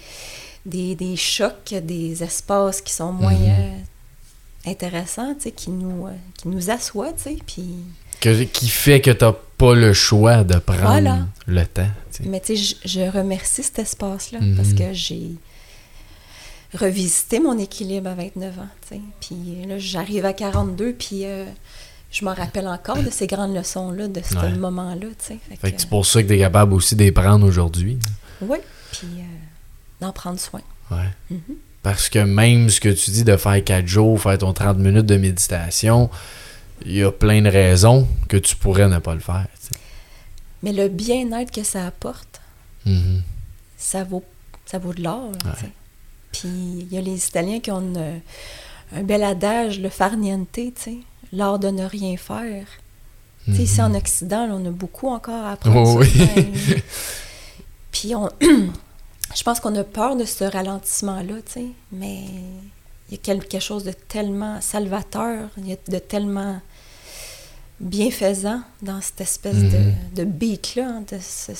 des, des chocs, des espaces qui sont moins Mhm. euh, intéressants, tu sais, qui nous, euh, qui nous assoient, tu sais, puis... Que- qui fait que t'as pas le choix de prendre Voilà. le temps. tu sais. Mais tu sais, je, je remercie cet espace-là Mhm. parce que j'ai revisité mon équilibre à 29 ans, tu sais. Puis là, j'arrive à 42, puis euh, je me rappelle encore de ces grandes leçons-là, de ce Ouais. moment-là, tu. Fait que c'est pour ça que t'es capable aussi de les prendre aujourd'hui. Oui, puis euh, d'en prendre soin. Ouais. Mhm. Parce que même ce que tu dis de faire 4 jours, faire ton 30 minutes de méditation, il y a plein de raisons que tu pourrais ne pas le faire. tu. Mais le bien-être que ça apporte, Mhm. ça vaut, ça vaut de l'or, tu. Puis il y a les Italiens qui ont une- un bel adage, le far niente, tu sais, l'art de ne rien faire. Ici en Occident, là, on a beaucoup encore à apprendre. Mhm. Oh oui. Puis on, je pense qu'on a peur de ce ralentissement-là, mais il y a quelque chose de tellement salvateur, il y a de tellement bienfaisant dans cette espèce Mhm. de, de beat-là. hein, de ce-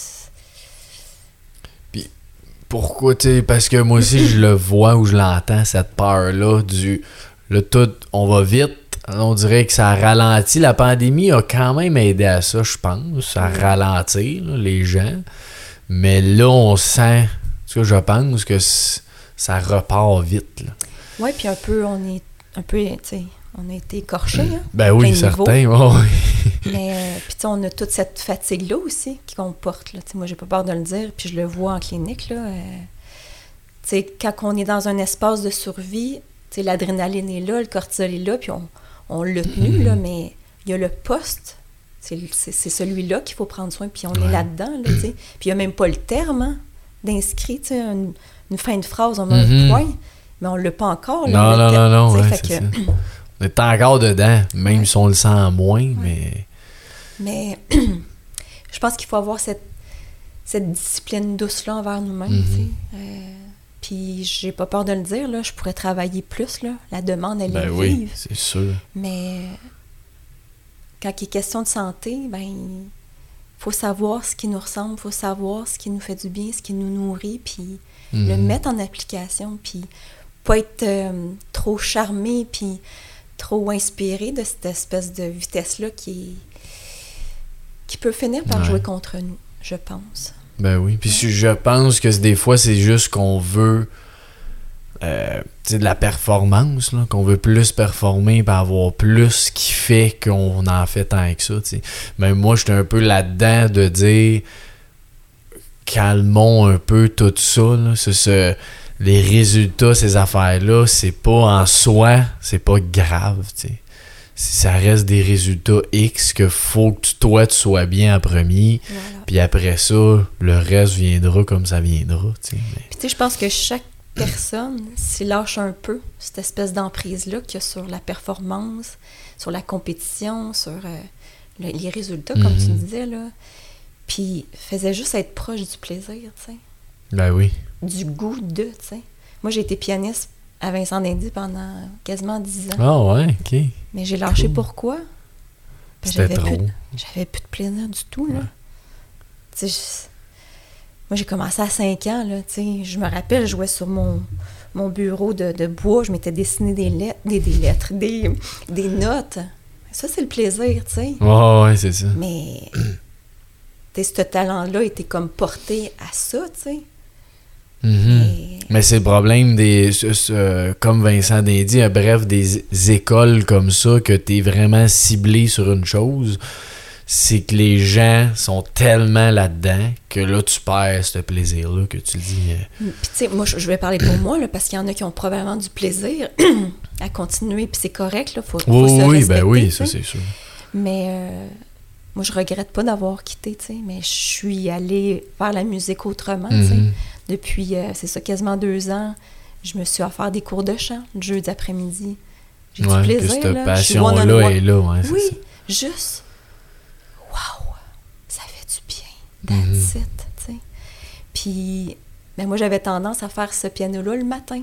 Pourquoi, tu parce que moi aussi, je le vois ou je l'entends, cette peur-là du. Le tout, on va vite. On dirait que ça ralentit. La pandémie a quand même aidé à ça, je pense, à ralentir là, les gens. Mais là, on sent, ce que je pense, que ça repart vite. Là. Ouais, puis un peu, on est un peu, on a été écorchés, hein, Ben oui, certain. ouais. Mais, euh, puis on a toute cette fatigue-là aussi qui- qu'on porte. Là. Moi, j'ai pas peur de le dire, puis je le vois en clinique. Là, euh, quand on est dans un espace de survie, l'adrénaline est là, le cortisol est là, puis on, on l'a tenu, là, mais il y a le poste. C'est celui-là qu'il faut prendre soin, puis on Ouais. est là-dedans. Là, sais. puis il n'y a même pas le terme hein, d'inscrit, tu sais, une, une fin de phrase, on met un point, mais on l'a pas encore. là, Non, non, terme, non, non, ouais, que-. On est encore dedans, même Ouais. si on le sent moins, mais. Mais je pense qu'il faut avoir cette, cette discipline douce-là envers nous-mêmes. Euh, puis j'ai pas peur de le dire, là, je pourrais travailler plus. Là. La demande, elle Ben est oui, vive. c'est sûr. Mais quand il est question de santé, ben il faut savoir ce qui nous ressemble, il faut savoir ce qui nous fait du bien, ce qui nous nourrit, puis le Mhm. mettre en application, puis pas être euh, trop charmé, puis trop inspiré de cette espèce de vitesse-là qui, qui peut finir par Ouais. jouer contre nous, je pense. Ben oui. Puis je- pense que des fois, c'est juste qu'on veut euh, de la performance, qu'on veut plus performer et avoir plus qui fait qu'on en fait tant que ça. Mais moi, j'étais un peu là-dedans de dire calmons un peu tout ça. ce- les résultats, ces affaires-là, c'est pas en soi, c'est pas grave. Si ça reste des résultats X que faut que tu- toi tu sois bien en premier. Voilà. Puis après ça, le reste viendra comme ça viendra. tu sais. Mais- Puis tu sais, je pense que chaque personne, s'il lâche un peu cette espèce d'emprise-là qu'il y a sur la performance, sur la compétition, sur euh, le- les résultats, comme tu Mhm. disais, là, puis faisait juste être proche du plaisir, tu sais. Ben oui. du goût de, tu sais. Moi, j'ai été pianiste à Vincent d'Indy pendant quasiment 10 ans. Ah ouais, ok. Mais j'ai lâché cool. pourquoi? J'avais plus, de- j'avais plus de plaisir du tout, là. Ouais. Moi, j'ai commencé à 5 ans, là. Je me rappelle, je jouais sur mon, mon bureau de, de bois, je m'étais dessiné des lettres, des, des lettres, des, des notes. Ça, c'est le plaisir, tu sais. Ouais, ouais, c'est ça. Mais, tu ce talent-là était comme porté à ça, tu sais. Mhm. Et- Mais c'est le problème des. comme Vincent Dindy, euh, bref, des écoles comme ça, que t'es vraiment ciblé sur une chose. c'est que les gens sont tellement là-dedans que là, tu perds ce plaisir-là que tu dis. euh, Puis, tu sais, moi, je vais parler pour moi, là, parce qu'il y en a qui ont probablement du plaisir à continuer, puis c'est correct, là. Faut, faut Oui, se oui, ben oui, tu ça c'est sûr. Mais euh, moi, je regrette pas d'avoir quitté, tu sais, mais je suis allée faire la musique autrement, tu sais. Depuis, euh, c'est ça, quasiment deux ans, je me suis offert des cours de chant, le jeudi après-midi. J'ai Ouais, du que plaisir, cette one on passion-là est là, ouais, Oui, ça. juste, waouh, ça fait du bien, that's Mhm. it, tu sais. Puis, ben moi, j'avais tendance à faire ce piano-là le matin,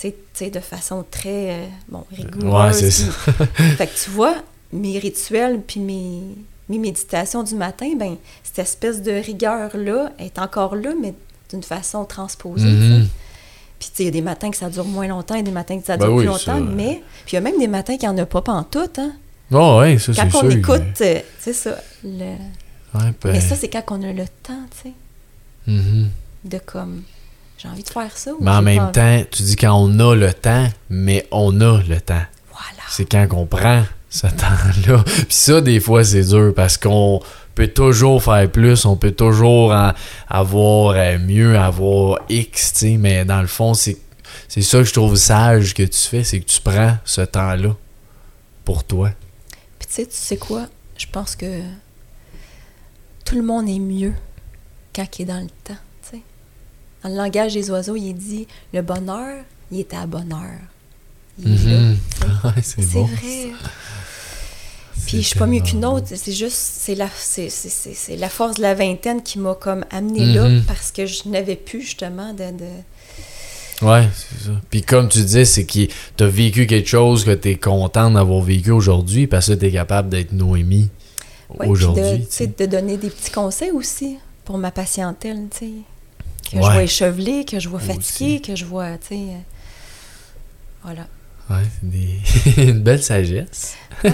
tu sais, de façon très, euh, bon, rigoureuse. Ouais, c'est puis- fait que tu vois, mes rituels puis mes, mes méditations du matin, ben cette espèce de rigueur-là est encore là, mais d'une façon transposée. Mhm. Puis, tu sais, il y a des matins que ça dure moins longtemps, et des matins que ça Ben dure oui, plus ça, longtemps, mais... Puis, il y a même des matins qu'il n'y en a pas pantoute, hein. Oh, ouais, ça c'est Quand sûr. on écoute, euh, c'est ça. le- Ouais, ben, Mais ça, c'est quand on a le temps, tu sais, mhm. de comme... J'ai envie de faire ça. ou Mais en même temps, tu dis quand on a le temps, mais on a le temps. Voilà. C'est quand on prend ce temps-là. Puis ça, des fois, c'est dur parce qu'on peut toujours faire plus, on peut toujours en- avoir euh, mieux, avoir X, tu sais, mais dans le fond, c'est c'est ça que je trouve sage que tu fais, c'est que tu prends ce temps-là pour toi. Puis, tu sais, tu sais quoi? Je pense que tout le monde est mieux quand il est dans le temps, tu sais. Dans le langage des oiseaux, il est dit « le bonheur, il est à bonne heure. » Il est là, Mhm. Ouais, c'est bon. vrai. Puis je suis pas mieux qu'une autre. C'est juste, c'est la, c'est, c'est- c'est- c'est la force de la vingtaine qui m'a comme amené là Mhm. parce que je n'avais plus justement de. de- Ouais, c'est ça. Puis comme tu disais, c'est que t'as vécu quelque chose que t'es content d'avoir vécu aujourd'hui parce que t'es capable d'être Noémie ouais, de, aujourd'hui. sais, de donner des petits conseils aussi pour ma patientèle, tu sais. Que je vois échevelée, que je vois fatiguée, que je vois, tu sais. euh, Voilà. Ouais, c'est des... une belle sagesse. Ouais.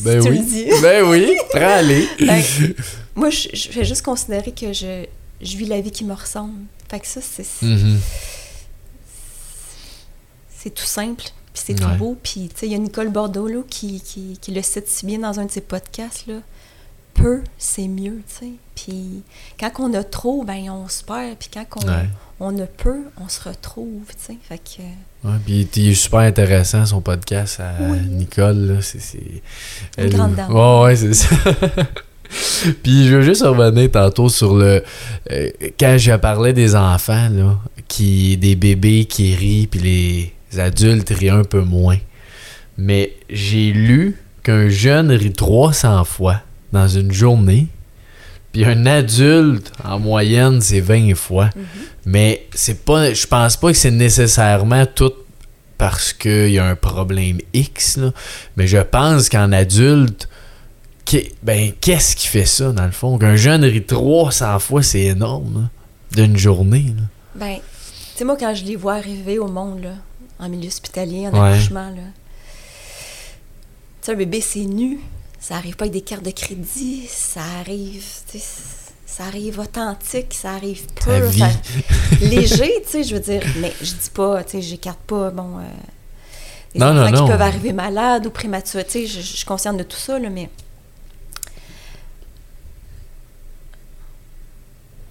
Ben Si tu oui. dis. Ben oui, prends aller. Ben, moi, je, je vais juste considérer que je, je vis la vie qui me ressemble. Fait que ça, c'est. Mhm. c'est tout simple, puis c'est Ouais. tout beau. Puis, tu sais, il y a Nicole Bordeaux là, qui, qui, qui le cite si bien dans un de ses podcasts. Là. Peu, c'est mieux, tu sais. Puis, quand on a trop, ben on se perd. Puis, quand on, Ouais. On a peu, on se retrouve, tu sais. Fait que... Ouais, puis il est super intéressant son podcast à Oui. Nicole. Là, c'est, c'est... Une grande dame. Ouais, ouais, c'est ça. puis je veux juste revenir tantôt sur le. euh, quand je parlais des enfants, là, qui, des bébés qui rient, puis les adultes rient un peu moins. Mais j'ai lu qu'un jeune rit 300 fois dans une journée. Puis un adulte, en moyenne, c'est 20 fois. Mais c'est pas. Je pense pas que c'est nécessairement tout parce qu'il y a un problème X, là. Mais je pense qu'en adulte, ben, qu'est-ce qui fait ça, dans le fond? Qu'un jeune rit 300 fois, c'est énorme, d'une journée, là. Ben, tu sais, moi, quand je les vois arriver au monde, là, en milieu hospitalier, en Ouais. accouchement, là, tu sais, un bébé, c'est nu. Ça arrive pas avec des cartes de crédit. Ça arrive, ça arrive authentique, ça arrive pur. ça- léger, tu sais, je veux dire. Mais je dis pas, tu sais, j'écarte pas, bon, euh, les Non, enfants non, non. qui peuvent arriver malades ou prématurés, tu sais, je, je suis consciente de tout ça, là, mais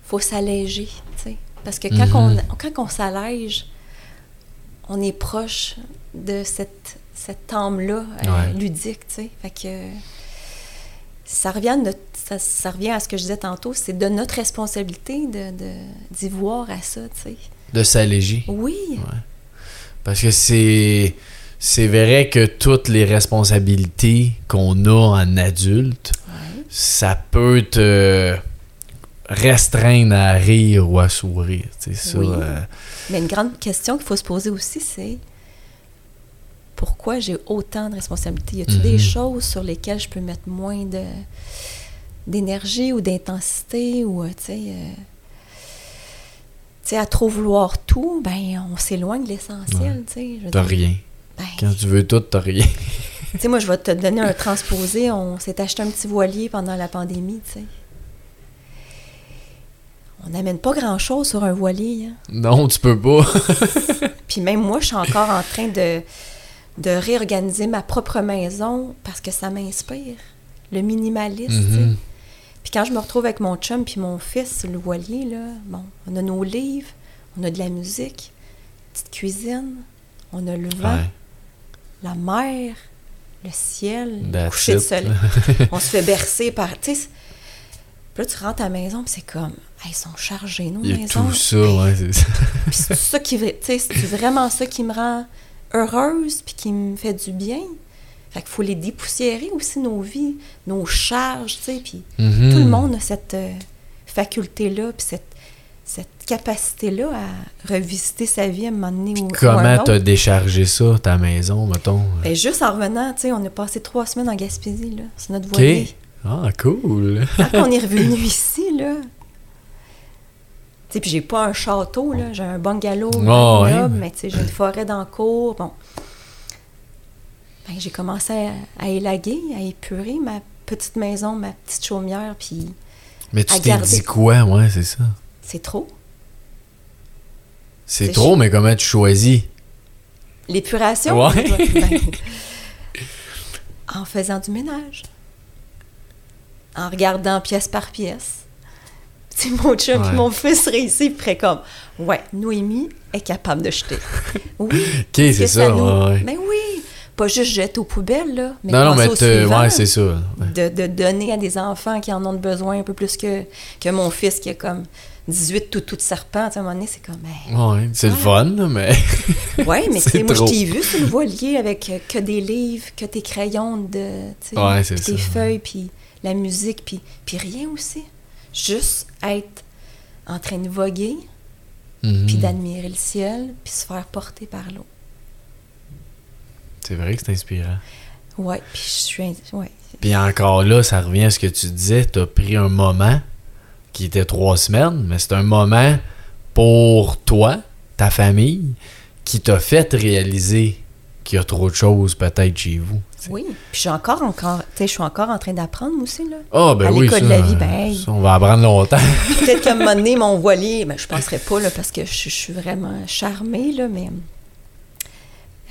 faut s'alléger, tu sais. Parce que quand, Mhm. on, quand on s'allège, on est proche de cette, cette âme-là euh, Ouais. ludique, tu sais. Fait que ça revient, à notre- ça, ça revient à ce que je disais tantôt, c'est de notre responsabilité de, d'y voir à ça, tu sais. De s'alléger. Oui, Parce que c'est. C'est vrai que toutes les responsabilités qu'on a en adulte, ouais. ça peut te restreindre à rire ou à sourire. Oui. euh, Mais une grande question qu'il faut se poser aussi, c'est pourquoi j'ai autant de responsabilités? Y a-t-il Mhm. des choses sur lesquelles je peux mettre moins de d'énergie ou d'intensité ou, euh, tu sais, euh, tu sais, à trop vouloir tout, ben on s'éloigne de l'essentiel, tu sais. je veux t'as rien. Ben, Quand tu veux tout, t'as rien. tu sais, moi, je vais te donner un transposé. On s'est acheté un petit voilier pendant la pandémie, tu sais. On n'amène pas grand-chose sur un voilier, hein. Non, tu peux pas. Puis même moi, je suis encore en train de, de réorganiser ma propre maison parce que ça m'inspire. Le sais. Mhm. Puis quand je me retrouve avec mon chum puis mon fils, le voilier, là, bon, on a nos livres, on a de la musique, petite cuisine, on a le vent, Ouais. la mer, le ciel, le coucher de soleil. on se fait bercer par. Tu sais, c'est- puis là, tu rentres à la maison, puis c'est comme. Hey, ils sont chargés, nos Il maisons. tout ça, ouais, c'est ça. Puis c'est ça qui. Tu sais, c'est vraiment ça qui me rend heureuse, puis qui me fait du bien. Fait qu'il faut les dépoussiérer aussi, nos vies, nos charges, tu sais. Puis Mhm. tout le monde a cette euh, faculté-là, puis cette, cette capacité-là à revisiter sa vie à un moment donné ou, Comment t'as déchargé ça, ta maison, mettons? Ben, juste en revenant, tu sais, on a passé trois semaines en Gaspésie, là. C'est notre OK. voilier. Ah, cool. Quand on est revenu ici, là. Sais, puis j'ai pas un château, là. J'ai un bungalow, Ah, un mais tu sais, j'ai une forêt dans le cours. Bon. Ben, j'ai commencé à, à élaguer, à épurer ma petite maison, ma petite chaumière, puis Mais tu t'es dit quoi? Ouais, c'est ça. c'est trop. C'est trop, mais comment tu choisis? L'épuration? Ouais. ben, en faisant du ménage. En regardant pièce par pièce. C'est mon chum Ouais. mon fils réussit, ferait comme Ouais, Noémie est capable de jeter. Oui. OK, c'est ça, nous- ouais, ouais. Mais oui. Pas juste jeter aux poubelles, là. Mais non, non, mais suivant, ouais, c'est ça. ouais. de, de donner à des enfants qui en ont besoin un peu plus que, que mon fils qui a comme 18 tout de serpent. À un moment donné, c'est comme. ben, Ouais, c'est le Ouais. fun, mais. Oui, mais C'est moi, je t'ai vu sur le voilier avec euh, que des livres, que tes crayons, de, Ouais, ça. feuilles, puis la musique, puis rien aussi. Juste être en train de voguer, Mhm. puis d'admirer le ciel, puis se faire porter par l'eau. C'est vrai que c'est inspirant. Ouais, puis je suis... Ouais. Puis encore là, ça revient à ce que tu disais. T'as pris un moment qui était trois semaines, mais c'est un moment pour toi, ta famille, qui t'a fait réaliser qu'il y a trop de choses peut-être chez vous. Oui, puis je suis encore, encore, je suis encore en train d'apprendre aussi, là. Ah, ben À oui, ça, de la vie, ben, ça, on va apprendre longtemps. Peut-être qu'à un moment donné, mon voilier, ben, je penserais pas, là, parce que je, je suis vraiment charmée, là, mais...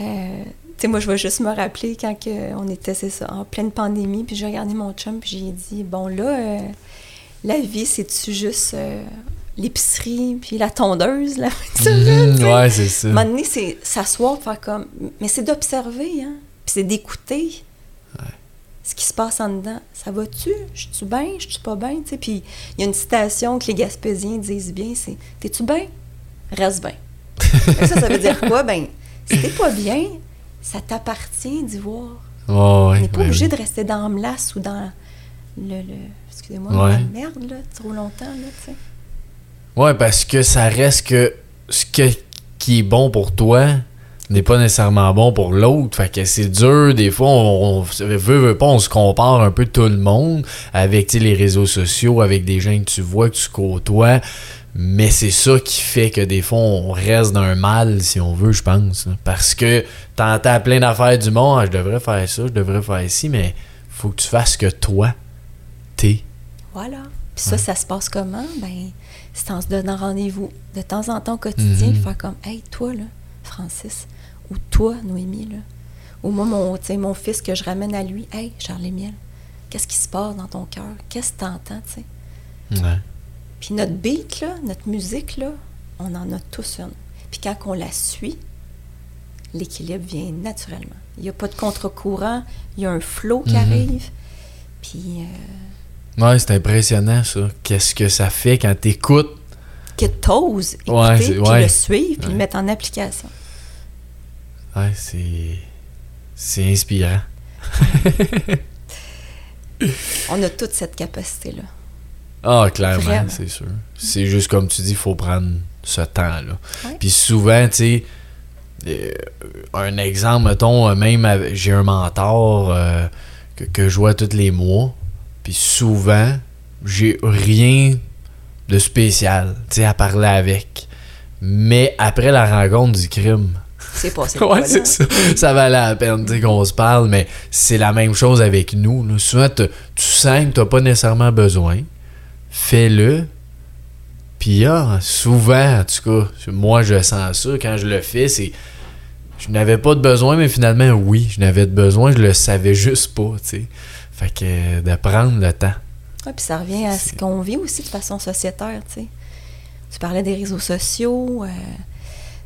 euh, tu sais, moi, je vais juste me rappeler quand que on était, c'est ça, en pleine pandémie, puis j'ai regardé mon chum, puis j'ai dit, bon, là, euh, la vie, c'est-tu juste euh, l'épicerie, puis la tondeuse, là? Ouais, c'est ça. À un moment donné, c'est s'asseoir, faire comme... Mais c'est d'observer, hein? Puis c'est d'écouter ce qui se passe en dedans. Ça va-tu? Je suis bien? Je suis pas bien? Tu sais, puis il y a une citation que les Gaspésiens disent bien, c'est « T'es-tu bien? Reste bien. » Ça, ça veut dire quoi? Ben, si t'es pas bien, ça t'appartient d'y voir. Ouais, On n'est pas ben obligé de rester dans la melasse ou dans le... le excusez-moi, la merde, là, trop longtemps, là, tu sais. Ouais, parce que ça reste que ce que, qui est bon pour toi n'est pas nécessairement bon pour l'autre. Fait que c'est dur. Des fois, on, on veut, veut pas, on se compare un peu tout le monde avec les réseaux sociaux, avec des gens que tu vois, que tu côtoies. Mais c'est ça qui fait que des fois, on reste dans un mal, si on veut, je pense. Parce que t'entends plein d'affaires du monde. Ah, je devrais faire ça, je devrais faire ci, mais faut que tu fasses ce que toi, t'es. Voilà. Puis ça, ça se passe comment? Ben, c'est en se donnant rendez-vous de temps en temps au quotidien, Mhm. faire comme, hey, toi, là, Francis, ou toi, Noémie, là, ou moi, mon, mon fils que je ramène à lui, hey, Charles-Émile, qu'est-ce qui se passe dans ton cœur? Qu'est-ce que tu sais? Ouais. Puis notre beat, là, notre musique, là, on en a tous une. Puis quand on la suit, l'équilibre vient naturellement. Il n'y a pas de contre-courant, il y a un flow qui Mhm. arrive. Puis euh, Ouais, c'est impressionnant ça. Qu'est-ce que ça fait quand t'écoutes? Que t'oses écouter, Ouais, puis ouais. le suivre, puis le mettre en application. Ouais, c'est. C'est inspirant. On a toute cette capacité-là. Ah, clairement, c'est sûr. C'est juste comme tu dis, il faut prendre ce temps-là. Ouais. Puis souvent, tu sais, euh, un exemple, mettons, euh, même j'ai un mentor euh, que, que je vois tous les mois, puis souvent, j'ai rien de spécial, tu sais, à parler avec. Mais après la rencontre du crime, C'est passé Ouais, c'est ça. Ça valait la peine qu'on se parle, mais c'est la même chose avec nous. Souvent, tu sens que tu n'as pas nécessairement besoin. Fais-le. Puis, ah, souvent, en tout cas, moi, je sens ça. Quand je le fais, c'est. je n'avais pas de besoin, mais finalement, oui, je n'avais de besoin, je le savais juste pas, tu sais. Fait que de prendre le temps. Ouais, puis ça revient à ce qu'on vit aussi de façon sociétaire, tu sais. Tu parlais des réseaux sociaux, euh,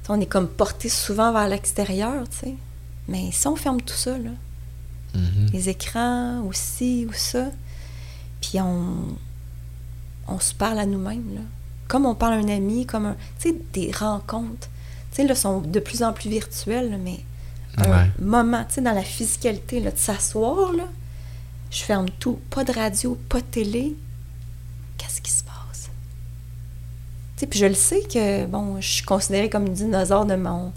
on est comme porté souvent vers l'extérieur, tu sais. Mais si on ferme tout ça, là, Mhm. les écrans aussi ou ça, puis on, on se parle à nous-mêmes, là. Comme on parle à un ami, comme un, tu sais, des rencontres. Tu sais, là, sont de plus en plus virtuelles, mais un Ouais. moment, tu sais, dans la physicalité, là, de s'asseoir, là, je ferme tout. Pas de radio, pas de télé. Qu'est-ce qui se passe? Puis je le sais que, bon, je suis considérée comme une dinosaure de, mon,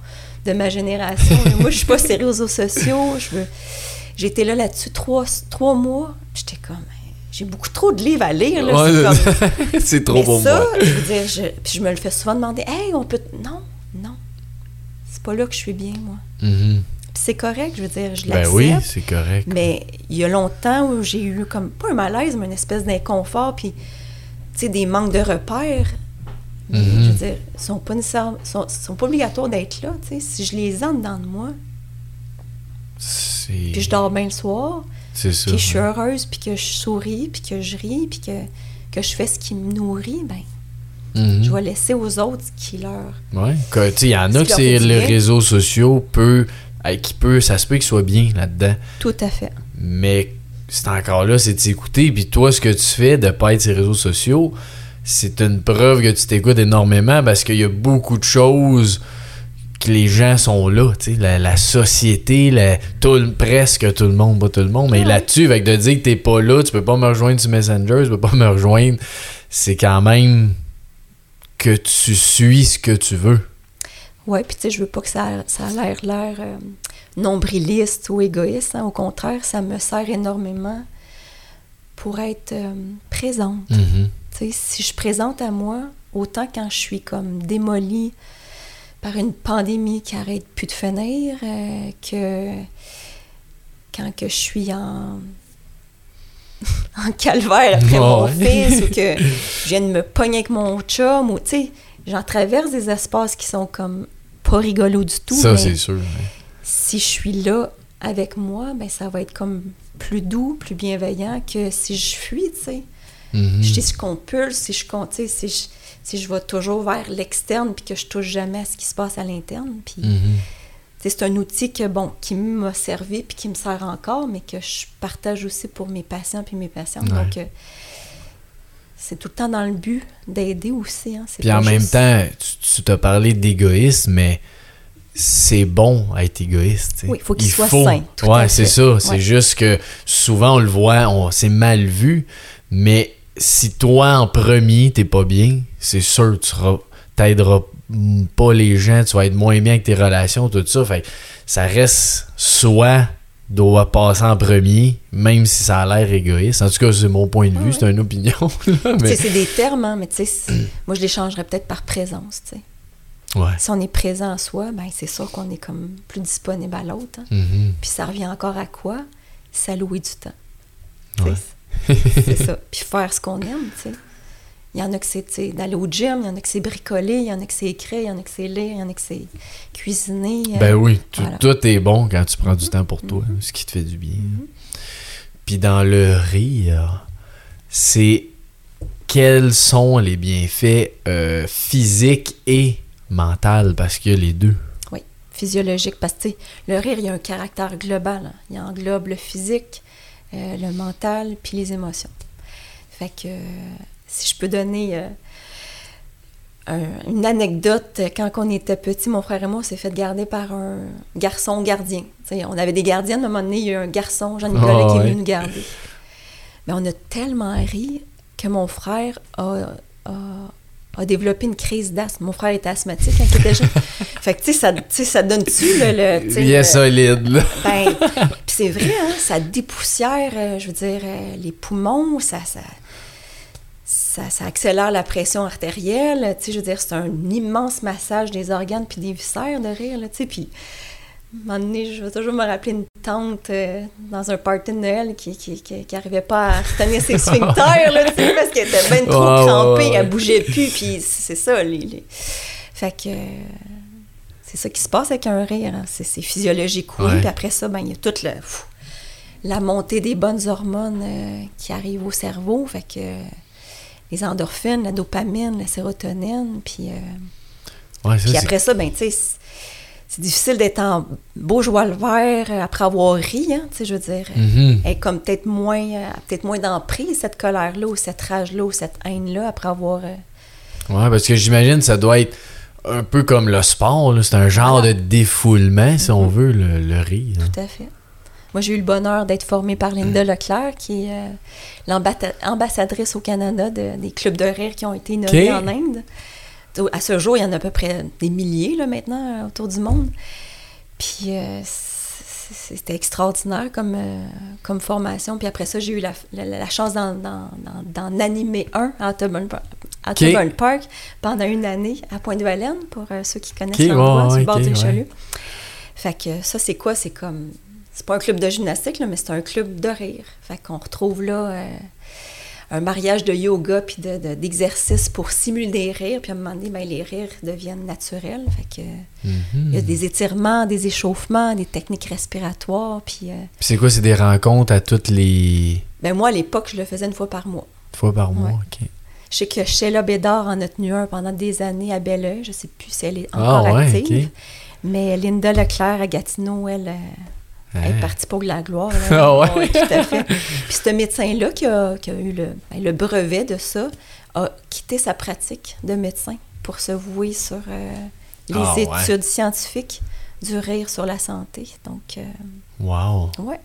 de ma génération. Moi, je suis pas sur les réseaux sociaux. Je veux... Été là là-dessus trois, trois mois. J'étais comme, j'ai beaucoup trop de livres à lire. Là, Ouais, c'est comme- trop pour ça, moi. je veux dire, je, puis je me le fais souvent demander, hey, on peut. Non, non. C'est pas là que je suis bien, moi. Mhm. Puis c'est correct, je veux dire, je Ben l'accepte. oui, c'est correct. Mais il y a longtemps où j'ai eu comme, pas un malaise, mais une espèce d'inconfort, puis, tu sais, des manques de repères. Mais, Mhm. Je veux dire, ils sont pas nécessairement, sont, sont pas obligatoires d'être là, tu sais. Si je les ai en dedans de moi, C'est puis je dors bien le soir, puis je suis heureuse, puis que je souris, puis que je ris, puis que, que je fais ce qui me nourrit, ben, Mhm. je vais laisser aux autres ce qui leur... Que, sais, il y en a que du les réseaux sociaux peut, qui peut, ça se peut qu'ils soient bien là-dedans. Tout à fait. Mais c'est encore là, c'est de s'écouter. Puis toi, ce que tu fais de pas être sur les réseaux sociaux, c'est une preuve que tu t'écoutes énormément parce qu'il y a beaucoup de choses que les gens sont là. La, la société, la, tout, presque tout le monde, pas tout le monde, mais Ouais. là-dessus, avec de dire que t'es pas là, tu peux pas me rejoindre sur Messenger, tu peux pas me rejoindre, c'est quand même que tu suis ce que tu veux. Ouais, puis tu sais, je veux pas que ça, ça a l'air l'air euh, nombriliste ou égoïste. hein. Au contraire, ça me sert énormément pour être euh, présente. Tu sais, si je présente à moi, autant quand je suis comme démolie par une pandémie qui arrête plus de finir, euh, que quand que je suis en, en calvaire après Oh, mon ouais. fils ou que je viens de me pogner avec mon chum ou tu sais, j'en traverse des espaces qui sont comme pas rigolos du tout. Ça, c'est sûr. si je suis là avec moi, ben ça va être comme plus doux, plus bienveillant que si je fuis, tu sais. Je sais, si je compulse, si je compte, si je, si je vais toujours vers l'externe puis que je touche jamais à ce qui se passe à l'interne. Puis, Mhm. sais, c'est un outil que, bon, qui m'a servi puis qui me sert encore, mais que je partage aussi pour mes patients puis mes patientes. Ouais. Donc, euh, c'est tout le temps dans le but d'aider aussi. Hein. C'est Puis en même juste- temps, tu, t'as parlé d'égoïsme, mais c'est bon à être égoïste. Oui, faut qu'il soit sain, ouais, c'est ça. C'est juste que souvent on le voit, on c'est mal vu, mais si toi en premier t'es pas bien, c'est sûr tu t'aideras pas les gens, tu vas être moins bien avec tes relations, tout ça. Fait que ça reste soi doit passer en premier, même si ça a l'air égoïste. En tout cas, c'est mon point de vue, Ouais, c'est une opinion. mais... c'est des termes, hein, mais tu sais, moi, je les changerais peut-être par présence, tu sais. Ouais. Si on est présent en soi, ben c'est sûr qu'on est comme plus disponible à l'autre. hein. Mhm. Puis ça revient encore à quoi? S'allouer du temps. C'est ça. Puis faire ce qu'on aime, tu sais. Il y en a que c'est d'aller au gym, il y en a que c'est bricoler, il y en a que c'est écrire, il y en a que c'est lire, il y en a que c'est cuisiner. euh, Ben oui, tout, voilà. tout est bon quand tu prends du temps pour toi, ce qui te fait du bien. Puis dans le rire, c'est quels sont les bienfaits euh, physiques et mentaux, parce qu'il y a les deux. physiologique, parce que le rire, il y a un caractère global. hein. Il englobe le physique, euh, le mental, puis les émotions. Fait que euh, si je peux donner euh, un- une anecdote, quand on était petit, mon frère et moi, on s'est fait garder par un garçon gardien. On avait des gardiennes, à un moment donné, il y a eu un garçon, Jean-Nicolas, Ah qui est ouais. venu nous garder. Mais on a tellement ri que mon frère a, a- a développé une crise d'asthme. Mon frère était asthmatique quand il était jeune. fait que, tu sais, ça, donne-tu le... Bien le- solide, là. ben, puis c'est vrai, hein, ça dépoussière, euh, je veux dire, euh, les poumons, ça, ça, ça, ça accélère la pression artérielle. Tu sais, je veux dire, c'est un immense massage des organes puis des viscères de rire, là, tu sais. Puis, à un moment donné, je vais toujours me rappeler une tante euh, dans un party de Noël qui, qui, qui, qui arrivait pas à tenir ses sphincters, là, tu sais, parce qu'elle était bien trop crampée, ouais. elle bougeait plus, puis c'est ça, les... les- Fait que... euh, c'est ça qui se passe avec un rire. hein. C'est, physiologique, oui. Puis après ça, ben, il y a toute le, pfff, la montée des bonnes hormones euh, qui arrivent au cerveau. Fait que les endorphines, la dopamine, la sérotonine. Puis, euh, Ouais, ça, puis après ça, ben, tu sais, c'est, difficile d'être en beau joie le vert euh, après avoir ri, hein, tu sais, je veux dire. Mhm. Elle est comme peut-être moins, euh, peut-être moins d'emprise, cette colère-là, ou cette rage-là, ou cette haine-là, après avoir... euh, Ouais, parce que j'imagine que ça doit être un peu comme le sport. C'est un genre Voilà. de défoulement, si on Mhm. veut, le, le rire. hein. Tout à fait. Moi, j'ai eu le bonheur d'être formée par Linda Leclerc, qui est euh, l'ambata- ambassadrice au Canada de- des clubs de rire qui ont été Ok. en Inde. À ce jour, il y en a à peu près des milliers là, maintenant euh, autour du monde. Puis euh, c'était extraordinaire comme, euh, comme formation. Puis après ça, j'ai eu la, la- la chance d'en, animer un à. Ottoman Park pendant une année à Pointe-de-Valenne, pour euh, ceux qui connaissent l'endroit, ouais, sur ouais, le bord du ouais. chalut. Fait que ça, c'est quoi? C'est comme. C'est pas un club de gymnastique, là, mais c'est un club de rire. Fait qu'on retrouve là euh, un mariage de yoga puis de- de- d'exercices pour simuler des rires. Puis à un moment donné, ben, les rires deviennent naturels. Fait que Mhm. il y a des étirements, des échauffements, des techniques respiratoires. Puis euh, Puis c'est quoi, c'est des rencontres à toutes les ben, moi, à l'époque, je le faisais une fois par mois. fois par mois? Ouais. ok. Je sais que Sheila Bédard en a tenu un pendant des années à Belleuil. Je sais plus si elle est Ah, encore ouais, active. Mais Linda Leclerc à Gatineau, elle, euh, elle est partie pour la gloire. Ah ouais? Tout à fait. Puis ce médecin-là qui a, qui a eu le, ben, le brevet de ça a quitté sa pratique de médecin pour se vouer sur euh, les Ah ouais. études scientifiques du rire sur la santé. Donc, euh, Wow. ouais.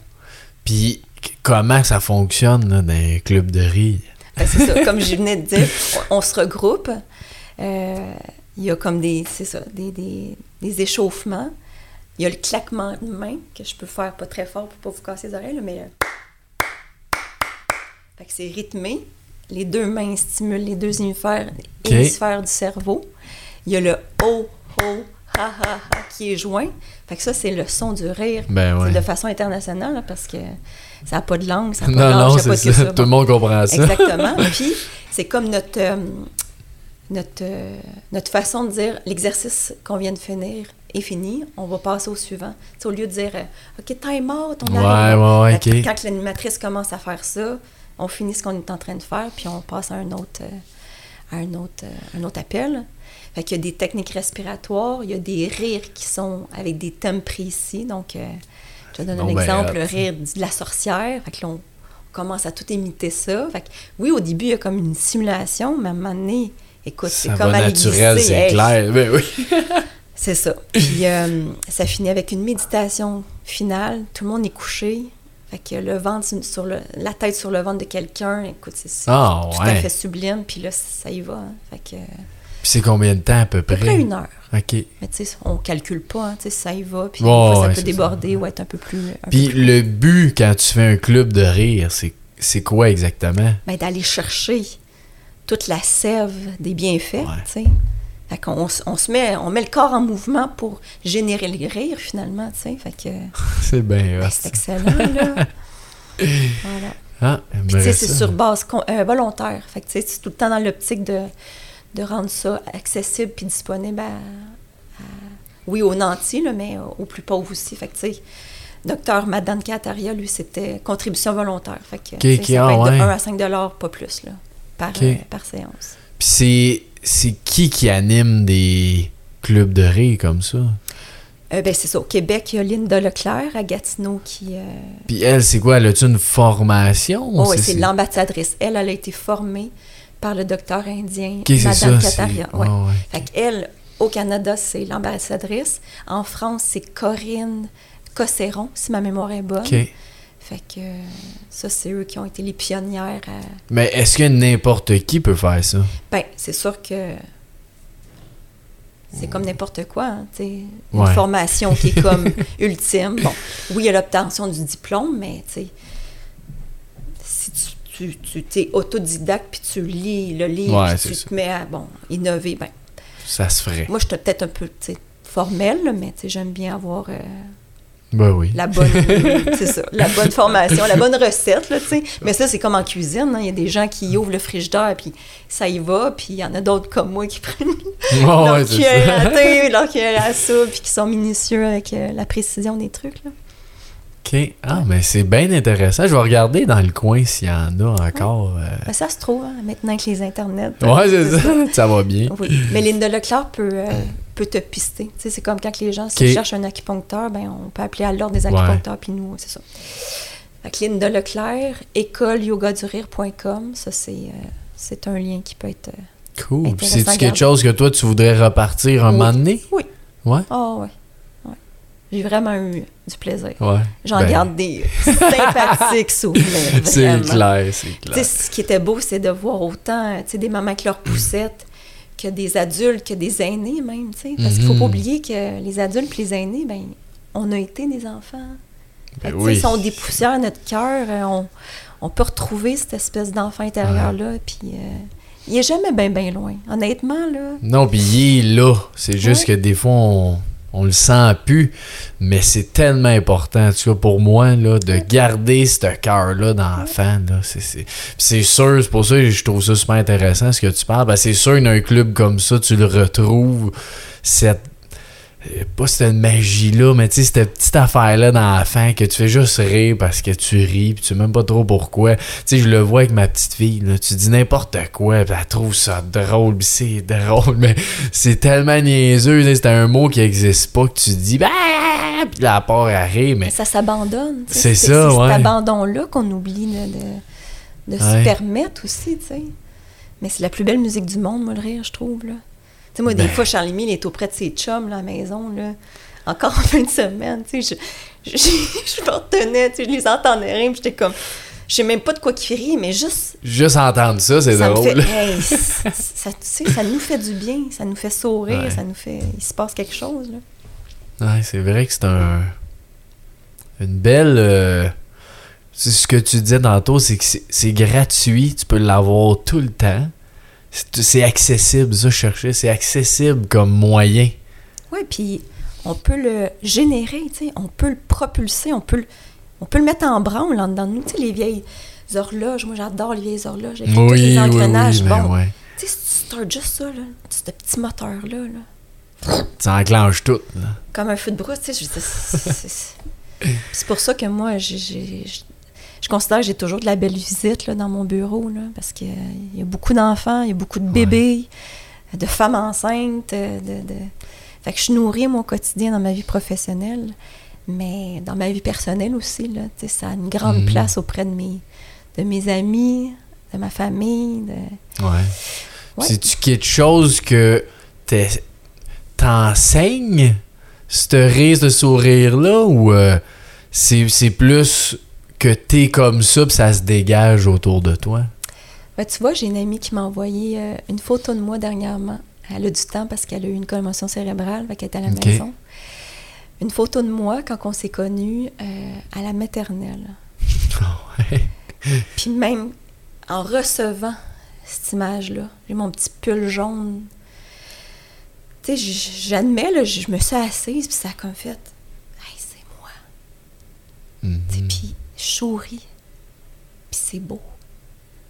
Puis comment ça fonctionne là, dans un club de rire? Ben, c'est ça, comme je venais de dire, on, on se regroupe. Euh, il y a comme des, c'est ça, des, des, des échauffements. Il y a le claquement de main que je peux faire pas très fort pour pas vous casser les oreilles, là, mais le- fait que c'est rythmé. Les deux mains stimulent les deux hémisphères, hémisphères du cerveau. Il y a le ho, ho, ha, ha, ha qui est joint. Fait que ça, c'est le son du rire. Ben ouais. De façon internationale, là, parce que ça n'a pas de langue, ça n'a pas Non, de langue, non, c'est ça. Tout le monde comprend ça. Exactement. Puis, c'est comme notre, euh, notre, euh, notre façon de dire l'exercice qu'on vient de finir est fini, on va passer au suivant. Au lieu de dire euh, OK, time out, on Ouais, arrête. ouais, ouais, Fait que ok. Quand l'animatrice commence à faire ça, on finit ce qu'on est en train de faire, puis on passe à un autre, euh, à un autre, euh, un autre appel. Fait qu'il y a des techniques respiratoires, il y a des rires qui sont avec des thèmes précis. Donc, je te donne Bon, un ben, exemple, le rire de la sorcière. Fait que là, on commence à tout imiter ça. Fait que, oui, au début, il y a comme une simulation, mais à un moment donné, écoute, c'est comme naturel, c'est Hey, clair. Ben oui. c'est ça. Puis euh, ça finit avec une méditation finale. Tout le monde est couché. Fait que le ventre sur- le, la tête sur le ventre de quelqu'un, écoute, c'est Ah, tout à fait sublime. Puis là, ça y va. hein. Fait que à Puis c'est combien de temps à peu peu près? près une heure. OK. Mais tu sais, on calcule pas. hein, tu sais, ça y va. Puis fois, ouais, ça peut ça. déborder ou être un peu plus. Puis le but quand tu fais un club de rire, c'est c'est quoi exactement? ben, d'aller chercher toute la sève des bienfaits, Ouais. Fait qu'on on se met, on met le corps en mouvement pour générer le rire, finalement, tu sais. Fait que C'est bien ben, c'est excellent, là. voilà. Ah, Puis, tu sais, c'est sur base euh, volontaire. Fait que, tu sais, c'est tout le temps dans l'optique de, de rendre ça accessible puis disponible à, à- oui, aux nantis, là, mais aux plus pauvres aussi. Fait que, tu sais, docteur Madame Kataria, lui, c'était contribution volontaire. Fait que, tu sais, ok, ça ah, peut être ouais. de 1 à 5 dollars, pas plus, là, par, euh, par séance. Puis c'est c'est qui qui anime des clubs de rire comme ça? Euh, ben, c'est ça. Au Québec, il y a Linda Leclerc à Gatineau qui... euh, Puis elle, c'est quoi? Elle a-tu une formation? Oh, oui, C'est- l'ambassadrice. Elle, elle a été formée par le docteur indien, Ok, c'est Madame Kataria. ouais. ouais, ouais. Fait qu'elle, au Canada, c'est l'ambassadrice. En France, c'est Corinne Cosséron, si ma mémoire est bonne. Fait que euh, ça, c'est eux qui ont été les pionnières. à- Mais est-ce que n'importe qui peut faire ça? Ben, c'est sûr que c'est comme n'importe quoi, hein. Une formation qui est comme ultime. Bon, oui, il y a l'obtention du diplôme, mais si tu, tu, tu t'es autodidacte puis tu lis le livre, Ouais, tu ça. te mets à bon, innover, ben, Ça se ferait. moi, je suis peut-être un peu formelle, mais j'aime bien avoir euh, Ben oui. La bonne, c'est ça, la bonne formation, la bonne recette, là, tu sais. Mais ça, c'est comme en cuisine, hein. il y a des gens qui ouvrent le frigidaire, puis ça y va, puis il y en a d'autres comme moi qui prennent Ouais, leur ouais, cuillère à thé, leur cuillère à soupe, puis qui sont minutieux avec euh, la précision des trucs, là. OK. Ah, mais c'est bien intéressant. Je vais regarder dans le coin s'il y en a encore. euh. Ben, ça se trouve, hein, maintenant avec les internets. Ouais, c'est ça. Ça va bien. Oui, mais Linda Leclerc peut, euh, peut te pister. C'est comme quand les gens cherchent un acupuncteur, ben, on peut appeler à l'ordre des acupuncteurs, puis nous, c'est ça. Fait que Linda Leclerc, ça, c'est, euh, c'est un lien qui peut être... euh, Cool. À quelque chose que toi, tu voudrais repartir un Oui. moment donné? Oui. Ouais? Ah ouais, ouais. J'ai vraiment eu du plaisir. Ouais. J'en Ben, garde des sympathiques souvenirs, C'est clair, c'est clair. ce qui était beau, c'est de voir autant tu sais, des mamans avec leurs poussettes que des adultes, que des aînés même. tu sais. Parce qu'il ne faut Mhm. pas oublier que les adultes et les aînés, ben, on a été des enfants. Ben oui. Si on dépoussière notre cœur, euh, on, on peut retrouver cette espèce d'enfant intérieur-là. Puis euh, il est jamais bien, bien loin. Honnêtement, là. Non, puis il est là. C'est juste Ouais. que des fois, on, on le sent plus. Mais c'est tellement important, tout cas pour moi, là, de garder ce cœur-là d'enfant. là. C'est, sûr, c'est pour ça que je trouve ça super intéressant ce que tu parles. Ben, c'est sûr, dans un club comme ça, tu le retrouves, cette. Euh, Pas cette magie-là, mais tu sais, cette petite affaire-là d'enfant que tu fais juste rire parce que tu ris, puis tu sais même pas trop pourquoi. Tu sais, je le vois avec ma petite fille, là, tu dis n'importe quoi, puis elle trouve ça drôle, puis c'est drôle, mais c'est tellement niaiseux, c'est un mot qui existe pas que tu dis, bah, puis la part à rire, mais Ça s'abandonne. C'est ça, C'est ouais. cet abandon-là qu'on oublie là, de, de Ouais. se permettre aussi, tu sais. Mais c'est la plus belle musique du monde, moi, le rire, je trouve, là. Tu sais, moi, des Ben. fois, Charlie Mille est auprès de ses chums, là, à la maison, là. Encore en fin de semaine, tu sais, je, je, je me retenais, tu sais, je les entendais rire, j'étais comme... Je sais même pas de quoi qu'ils rient, mais juste... juste entendre ça, c'est drôle. fait... Hey, ça, tu sais, ça nous fait du bien, ça nous fait sourire, Ouais. ça nous fait... Il se passe quelque chose, là. Ouais, c'est vrai que c'est un. Une belle. euh, ce que tu disais tantôt, c'est que c'est gratuit, tu peux l'avoir tout le temps. C'est accessible, ça, je cherchais, c'est accessible comme moyen. Oui, puis on peut le générer, tu sais, on peut le propulser, on peut le, on peut le mettre en branle en dedans de nous. Tu sais, les vieilles horloges, moi j'adore les vieilles horloges avec tous Oui, les oui, engrenages. oui, ben bon, ouais. tu sais, juste ça, là, ce petit moteur-là, là, Tu enclenches tout. là. comme un feu de brousse, tu sais, je c'est- pour ça que moi, j'ai- je considère que j'ai toujours de la belle visite là, dans mon bureau, là, parce qu'il y a beaucoup d'enfants, il y a beaucoup de bébés, de femmes enceintes, de, de- Fait que je nourris mon quotidien dans ma vie professionnelle, mais dans ma vie personnelle aussi, là, ça a une grande Mhm. place auprès de mes, de mes amis, de ma famille. De... Ouais. Ouais. C'est-tu quelque chose que t'enseignes, ce rire, ce sourire-là, ou euh, c'est c'est plus que t'es comme ça, puis ça se dégage autour de toi? Ben, tu vois, j'ai une amie qui m'a envoyé euh, une photo de moi dernièrement. Elle a du temps parce qu'elle a eu une commotion cérébrale, fait qu'elle est à la maison. Une photo de moi quand on s'est connus euh, à la maternelle. Puis même en recevant cette image-là, j'ai mon petit pull jaune. Tu sais, j'admets, là, je me suis assise, puis ça a comme fait Hey, c'est moi. Mhm. Sais, Puis souris. Puis c'est beau.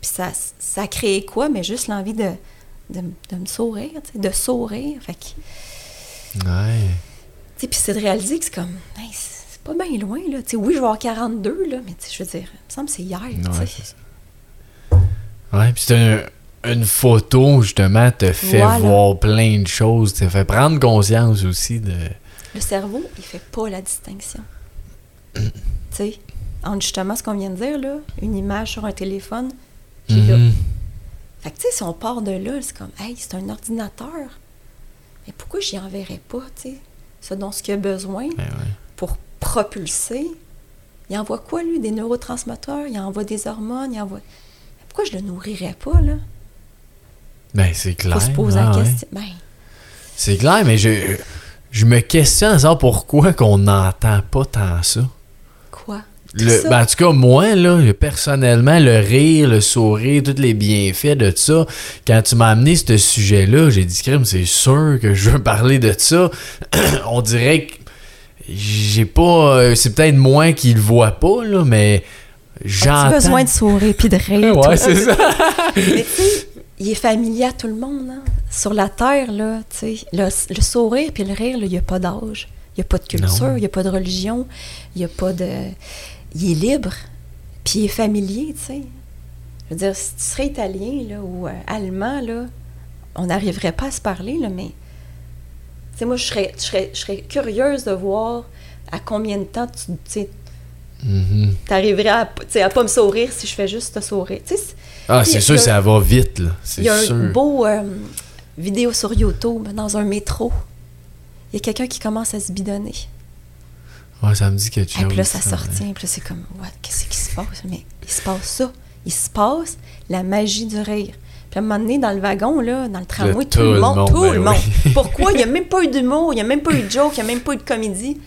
Puis ça, ça a créé quoi? Mais juste l'envie de, de, de me sourire, de sourire. Fait que, Ouais. puis c'est de réaliser que c'est comme, Hey, c'est pas bien loin, là. Tu sais, oui, je vais avoir 42, là, mais je veux dire, il me semble que c'est hier, Ouais, c'est. Ouais, puis c'est un- une photo, justement, te fait Voilà. voir plein de choses, te fait prendre conscience aussi de. Le cerveau, il fait pas la distinction. tu sais, entre justement ce qu'on vient de dire, là, une image sur un téléphone, puis là. Mhm. Fait que, tu sais, si on part de là, c'est comme, hey, c'est un ordinateur. Mais pourquoi j'y enverrais pas, tu sais, ce dont ce qu'il a besoin Ben ouais. pour propulser? Il envoie quoi, lui? Des neurotransmetteurs? Il envoie des hormones? Il envoie... Mais pourquoi je le nourrirais pas, là? Ben, c'est clair. Faut se poser ah la ouais. question. Ben, C'est clair, mais je, je me questionne à savoir pourquoi qu'on n'entend pas tant ça. quoi? Le, ben, en tout cas, moi, là, personnellement, le rire, le sourire, tous les bienfaits de ça, quand tu m'as amené ce sujet-là, j'ai dit, crime, c'est sûr que je veux parler de ça. On dirait que j'ai pas. euh, c'est peut-être moi qui le vois pas, là, mais j'entends. As-tu besoin de sourire puis de rire? Ouais, c'est ça. Mais tu il est familier à tout le monde. hein. Sur la Terre, là, tu sais, le, le sourire puis le rire, il n'y a pas d'âge. Il n'y a pas de culture, il n'y a pas de religion, il n'y a pas de... Il est libre, puis il est familier, tu sais. Je veux dire, si tu serais italien, là, ou euh, allemand, là, on n'arriverait pas à se parler, là, mais... Tu sais, moi, je serais, je, serais, je serais curieuse de voir à combien de temps tu sais, Mhm. t'arriverais à, à pas me sourire si je fais juste te sourire. Ah, c'est sûr, a- ça va vite, là. C'est il y a sûr. un beau euh, vidéo sur YouTube dans un métro. Il y a quelqu'un qui commence à se bidonner. Ouais, ça me dit quelque chose. Et puis là, ça ça, sort, puis là, c'est comme, what, qu'est-ce qui se passe? Mais il se passe ça. Il se passe la magie du rire. Puis à un moment donné, dans le wagon, là, dans le tramway, tout, le monde, tout ben le monde. oui. Pourquoi? Il n'y a même pas eu d'humour, il n'y a même pas eu de joke, il n'y a même pas eu de comédie.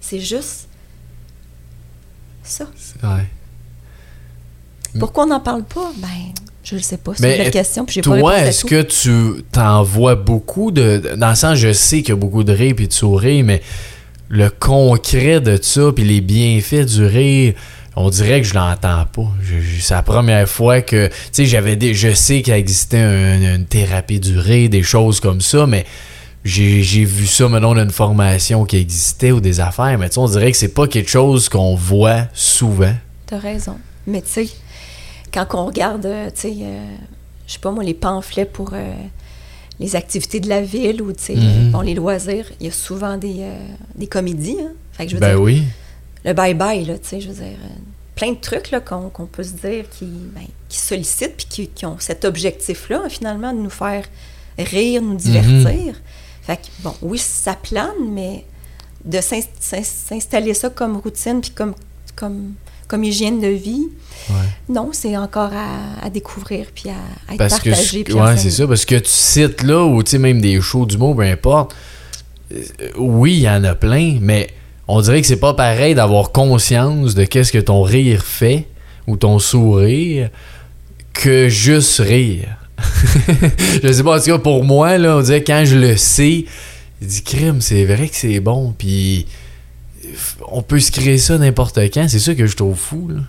C'est juste ça. Ouais. Pourquoi on n'en parle pas? Ben, je ne sais pas. C'est une belle question, puis j'ai pas Toi, est-ce que tu t'en vois beaucoup de. Dans le sens, je sais qu'il y a beaucoup de rire et de sourire, mais le concret de ça, puis les bienfaits du on dirait que je l'entends pas. C'est la première fois que. Tu sais, j'avais des. Je sais qu'il existait un- une thérapie du des choses comme ça, mais. J'ai j'ai vu ça maintenant d'une formation qui existait ou des affaires, mais tu sais, on dirait que c'est pas quelque chose qu'on voit souvent. T'as raison. Mais tu sais, quand on regarde, euh, tu sais, euh, je sais pas moi, les pamphlets pour euh, les activités de la ville ou, tu sais, Mhm. bon, les loisirs, il y a souvent des, euh, des comédies. Hein? Fait que je veux Ben dire, oui. le bye-bye, là, tu sais, je veux dire, euh, plein de trucs là, qu'on peut se dire qui, ben, qui sollicitent puis qui, qui ont cet objectif-là, hein, finalement, de nous faire rire, nous divertir. Fait que, bon, oui, ça plane, mais de s'in- s'in- s'installer ça comme routine puis comme, comme, comme hygiène de vie, Ouais. non, c'est encore à, à découvrir puis à, à être Parce que, partagé. ce- puis ouais, enseigné. c'est ça, parce que tu cites là, ou tu sais, même des shows d'humour, peu importe. euh, Oui, il y en a plein, mais on dirait que c'est pas pareil d'avoir conscience de qu'est-ce que ton rire fait, ou ton sourire, que juste rire. je sais pas, en tout cas, pour moi, là, on dirait que quand je le sais, il dit crime, c'est vrai que c'est bon, puis on peut se créer ça n'importe quand, c'est ça que je trouve fou, là.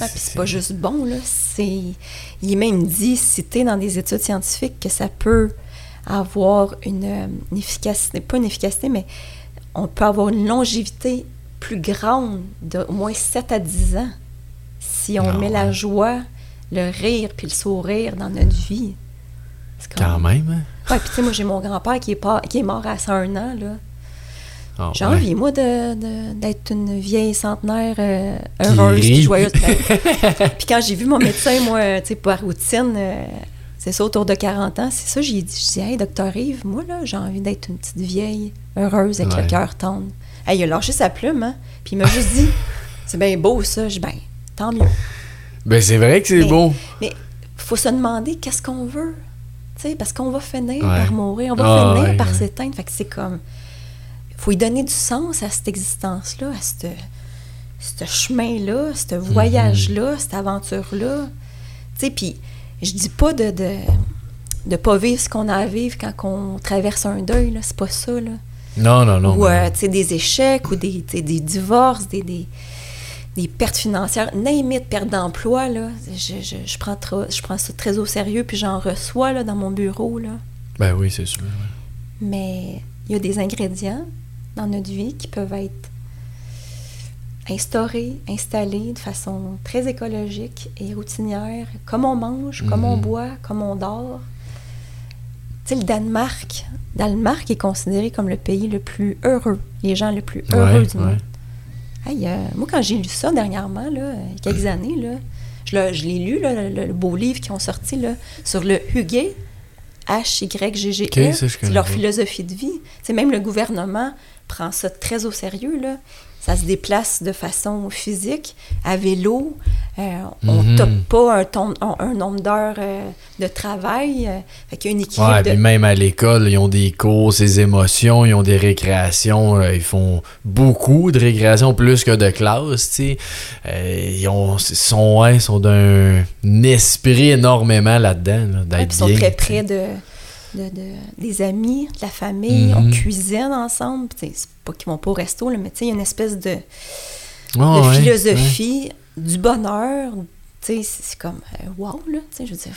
Ah, c'est pas juste bon, là. C'est... Il est même dit, cité dans des études scientifiques, que ça peut avoir une, une efficacité, pas une efficacité, mais on peut avoir une longévité plus grande d'au moins 7 à 10 ans si on Ah met la joie, le rire puis le sourire dans notre vie. Quand même, hein? Ouais, puis tu sais, moi, j'ai mon grand-père qui est, pas, qui est mort à 101 ans, là. Ah, J'ai ouais. envie, moi, d'être une vieille centenaire euh, heureuse puis joyeuse. Ben, puis quand j'ai vu mon médecin, moi, tu sais, par routine, euh, c'est ça, autour de 40 ans, c'est ça, j'ai dit, je dis, hey, docteur Yves, moi, là, j'ai envie d'être une petite vieille heureuse avec Ouais. le cœur tendre. Hey, il a lâché sa plume, hein, puis il m'a juste dit, c'est bien beau, ça. Je dis, ben, tant mieux. Ben, c'est vrai que c'est beau. Mais faut se demander qu'est-ce qu'on veut. Tu sais, parce qu'on va finir Ouais. par mourir, on va Ah, finir par s'éteindre. Fait que c'est comme. Faut y donner du sens à cette existence-là, à ce chemin-là, ce voyage-là, cette aventure-là. Tu sais, puis je dis pas de, de de pas vivre ce qu'on a à vivre quand on traverse un deuil, là. C'est pas ça, là. Non, non, non. ou, euh, tu sais, des échecs, ou des, des divorces, des, des, des pertes financières, it, perte d'emploi, là. Je, je, je prends je prends ça très au sérieux, puis j'en reçois, là, dans mon bureau, là. Ben oui, c'est sûr. ouais. Mais il y a des ingrédients dans notre vie qui peuvent être instaurés, installés de façon très écologique et routinière, comme on mange, comme on Mhm. boit, comme on dort. Tu sais, le Danemark, Danemark est considéré comme le pays le plus heureux, les gens le plus heureux Ouais, du ouais. monde. Hey, euh, moi, quand j'ai lu ça dernièrement, là, il y a quelques années, là, je l'ai lu, là, le, le beau livre qu'ils ont sorti là, sur le Hugay, H-Y-G-G-E. Ok, ça, je c'est connais leur philosophie de vie. C'est même le gouvernement prend ça très au sérieux. Là. Ça se déplace de façon physique, à vélo. Euh, on Mhm. ne top pas un, ton- un- un nombre d'heures euh, de travail. Euh, fait qu'il y a une équilibre Ouais, de... puis même à l'école, ils ont des cours, des émotions, ils ont des récréations, euh, ils font beaucoup de récréations plus que de classe, tu sais. Euh, ils ont, sont, ouais, sont d'un esprit énormément là-dedans, là, Ouais, ils sont bien. très près de, de, de- des amis, de la famille, Mhm. on cuisine ensemble. C'est pas qu'ils vont pas au resto, là, mais il y a une espèce de, Ah, de ouais, philosophie, du bonheur. C'est comme euh, wow, là. Je veux dire,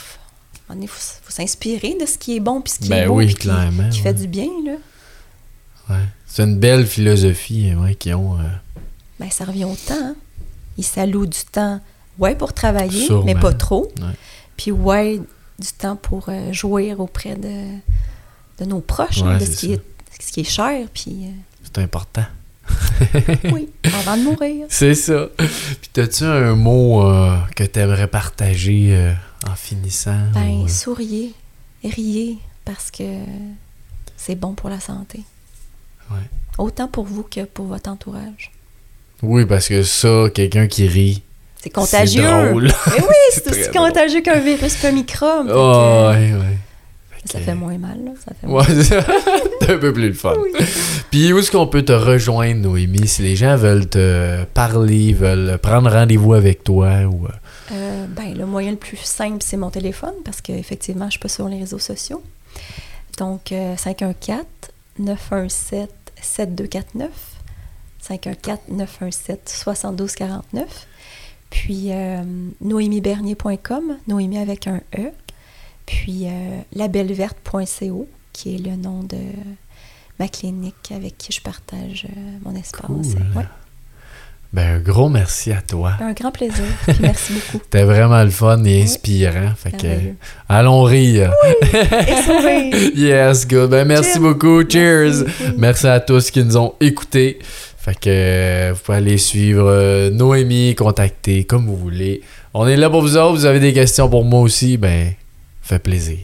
donné, faut, s'inspirer de ce qui est bon puis ce qui Ben est oui, qui- clairement, qui, ouais. fait du bien, là. C'est une belle philosophie ouais, qu'ils ont. euh, Ben, ça revient au temps. hein. Ils s'allouent du temps, ouais, pour travailler, Sûrement. mais pas trop. Puis, ouais, du temps pour euh, jouir auprès de, de nos proches, hein, de ce qui, est, ce qui est cher. Puis, c'est important. euh, oui, avant de mourir. C'est ça. Puis, t'as-tu un mot euh, que t'aimerais partager euh, en finissant? Ben, ou, euh, souriez, riez, parce que c'est bon pour la santé. Ouais. Autant pour vous que pour votre entourage. Oui, parce que ça, quelqu'un qui rit, C'est contagieux. c'est drôle. Mais oui, C'est aussi contagieux qu'un virus, qu'un microbe. Oh, ouais. Ça fait moins mal, là. Ça fait Ouais, un peu plus le fun. Oui. Puis où est-ce qu'on peut te rejoindre, Noémie, si les gens veulent te parler, veulent prendre rendez-vous avec toi ou... euh, Euh, ben, le moyen le plus simple, c'est mon téléphone parce qu'effectivement, je ne suis pas sur les réseaux sociaux. Donc, euh, 514-917-7249. 514-917-7249. Puis, euh, noémiebernier.com, Noémie avec un E. Puis, euh, labelleverte.co, qui est le nom de ma clinique avec qui je partage euh, mon espace. Cool. Ouais. Ben, un gros merci à toi. Un grand plaisir. Puis merci beaucoup. C'était vraiment le fun et inspirant. Fait que, allons rire. Et sourire. yes, good. Ben, merci Cheers. beaucoup. Cheers. Merci. Oui. Merci à tous qui nous ont écoutés. Fait que euh, vous pouvez aller suivre euh, Noémie, contacter comme vous voulez. On est là pour vous autres. Vous avez des questions pour moi aussi, ben, fait plaisir.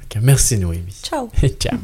Fait que merci Noémie. Ciao. Ciao.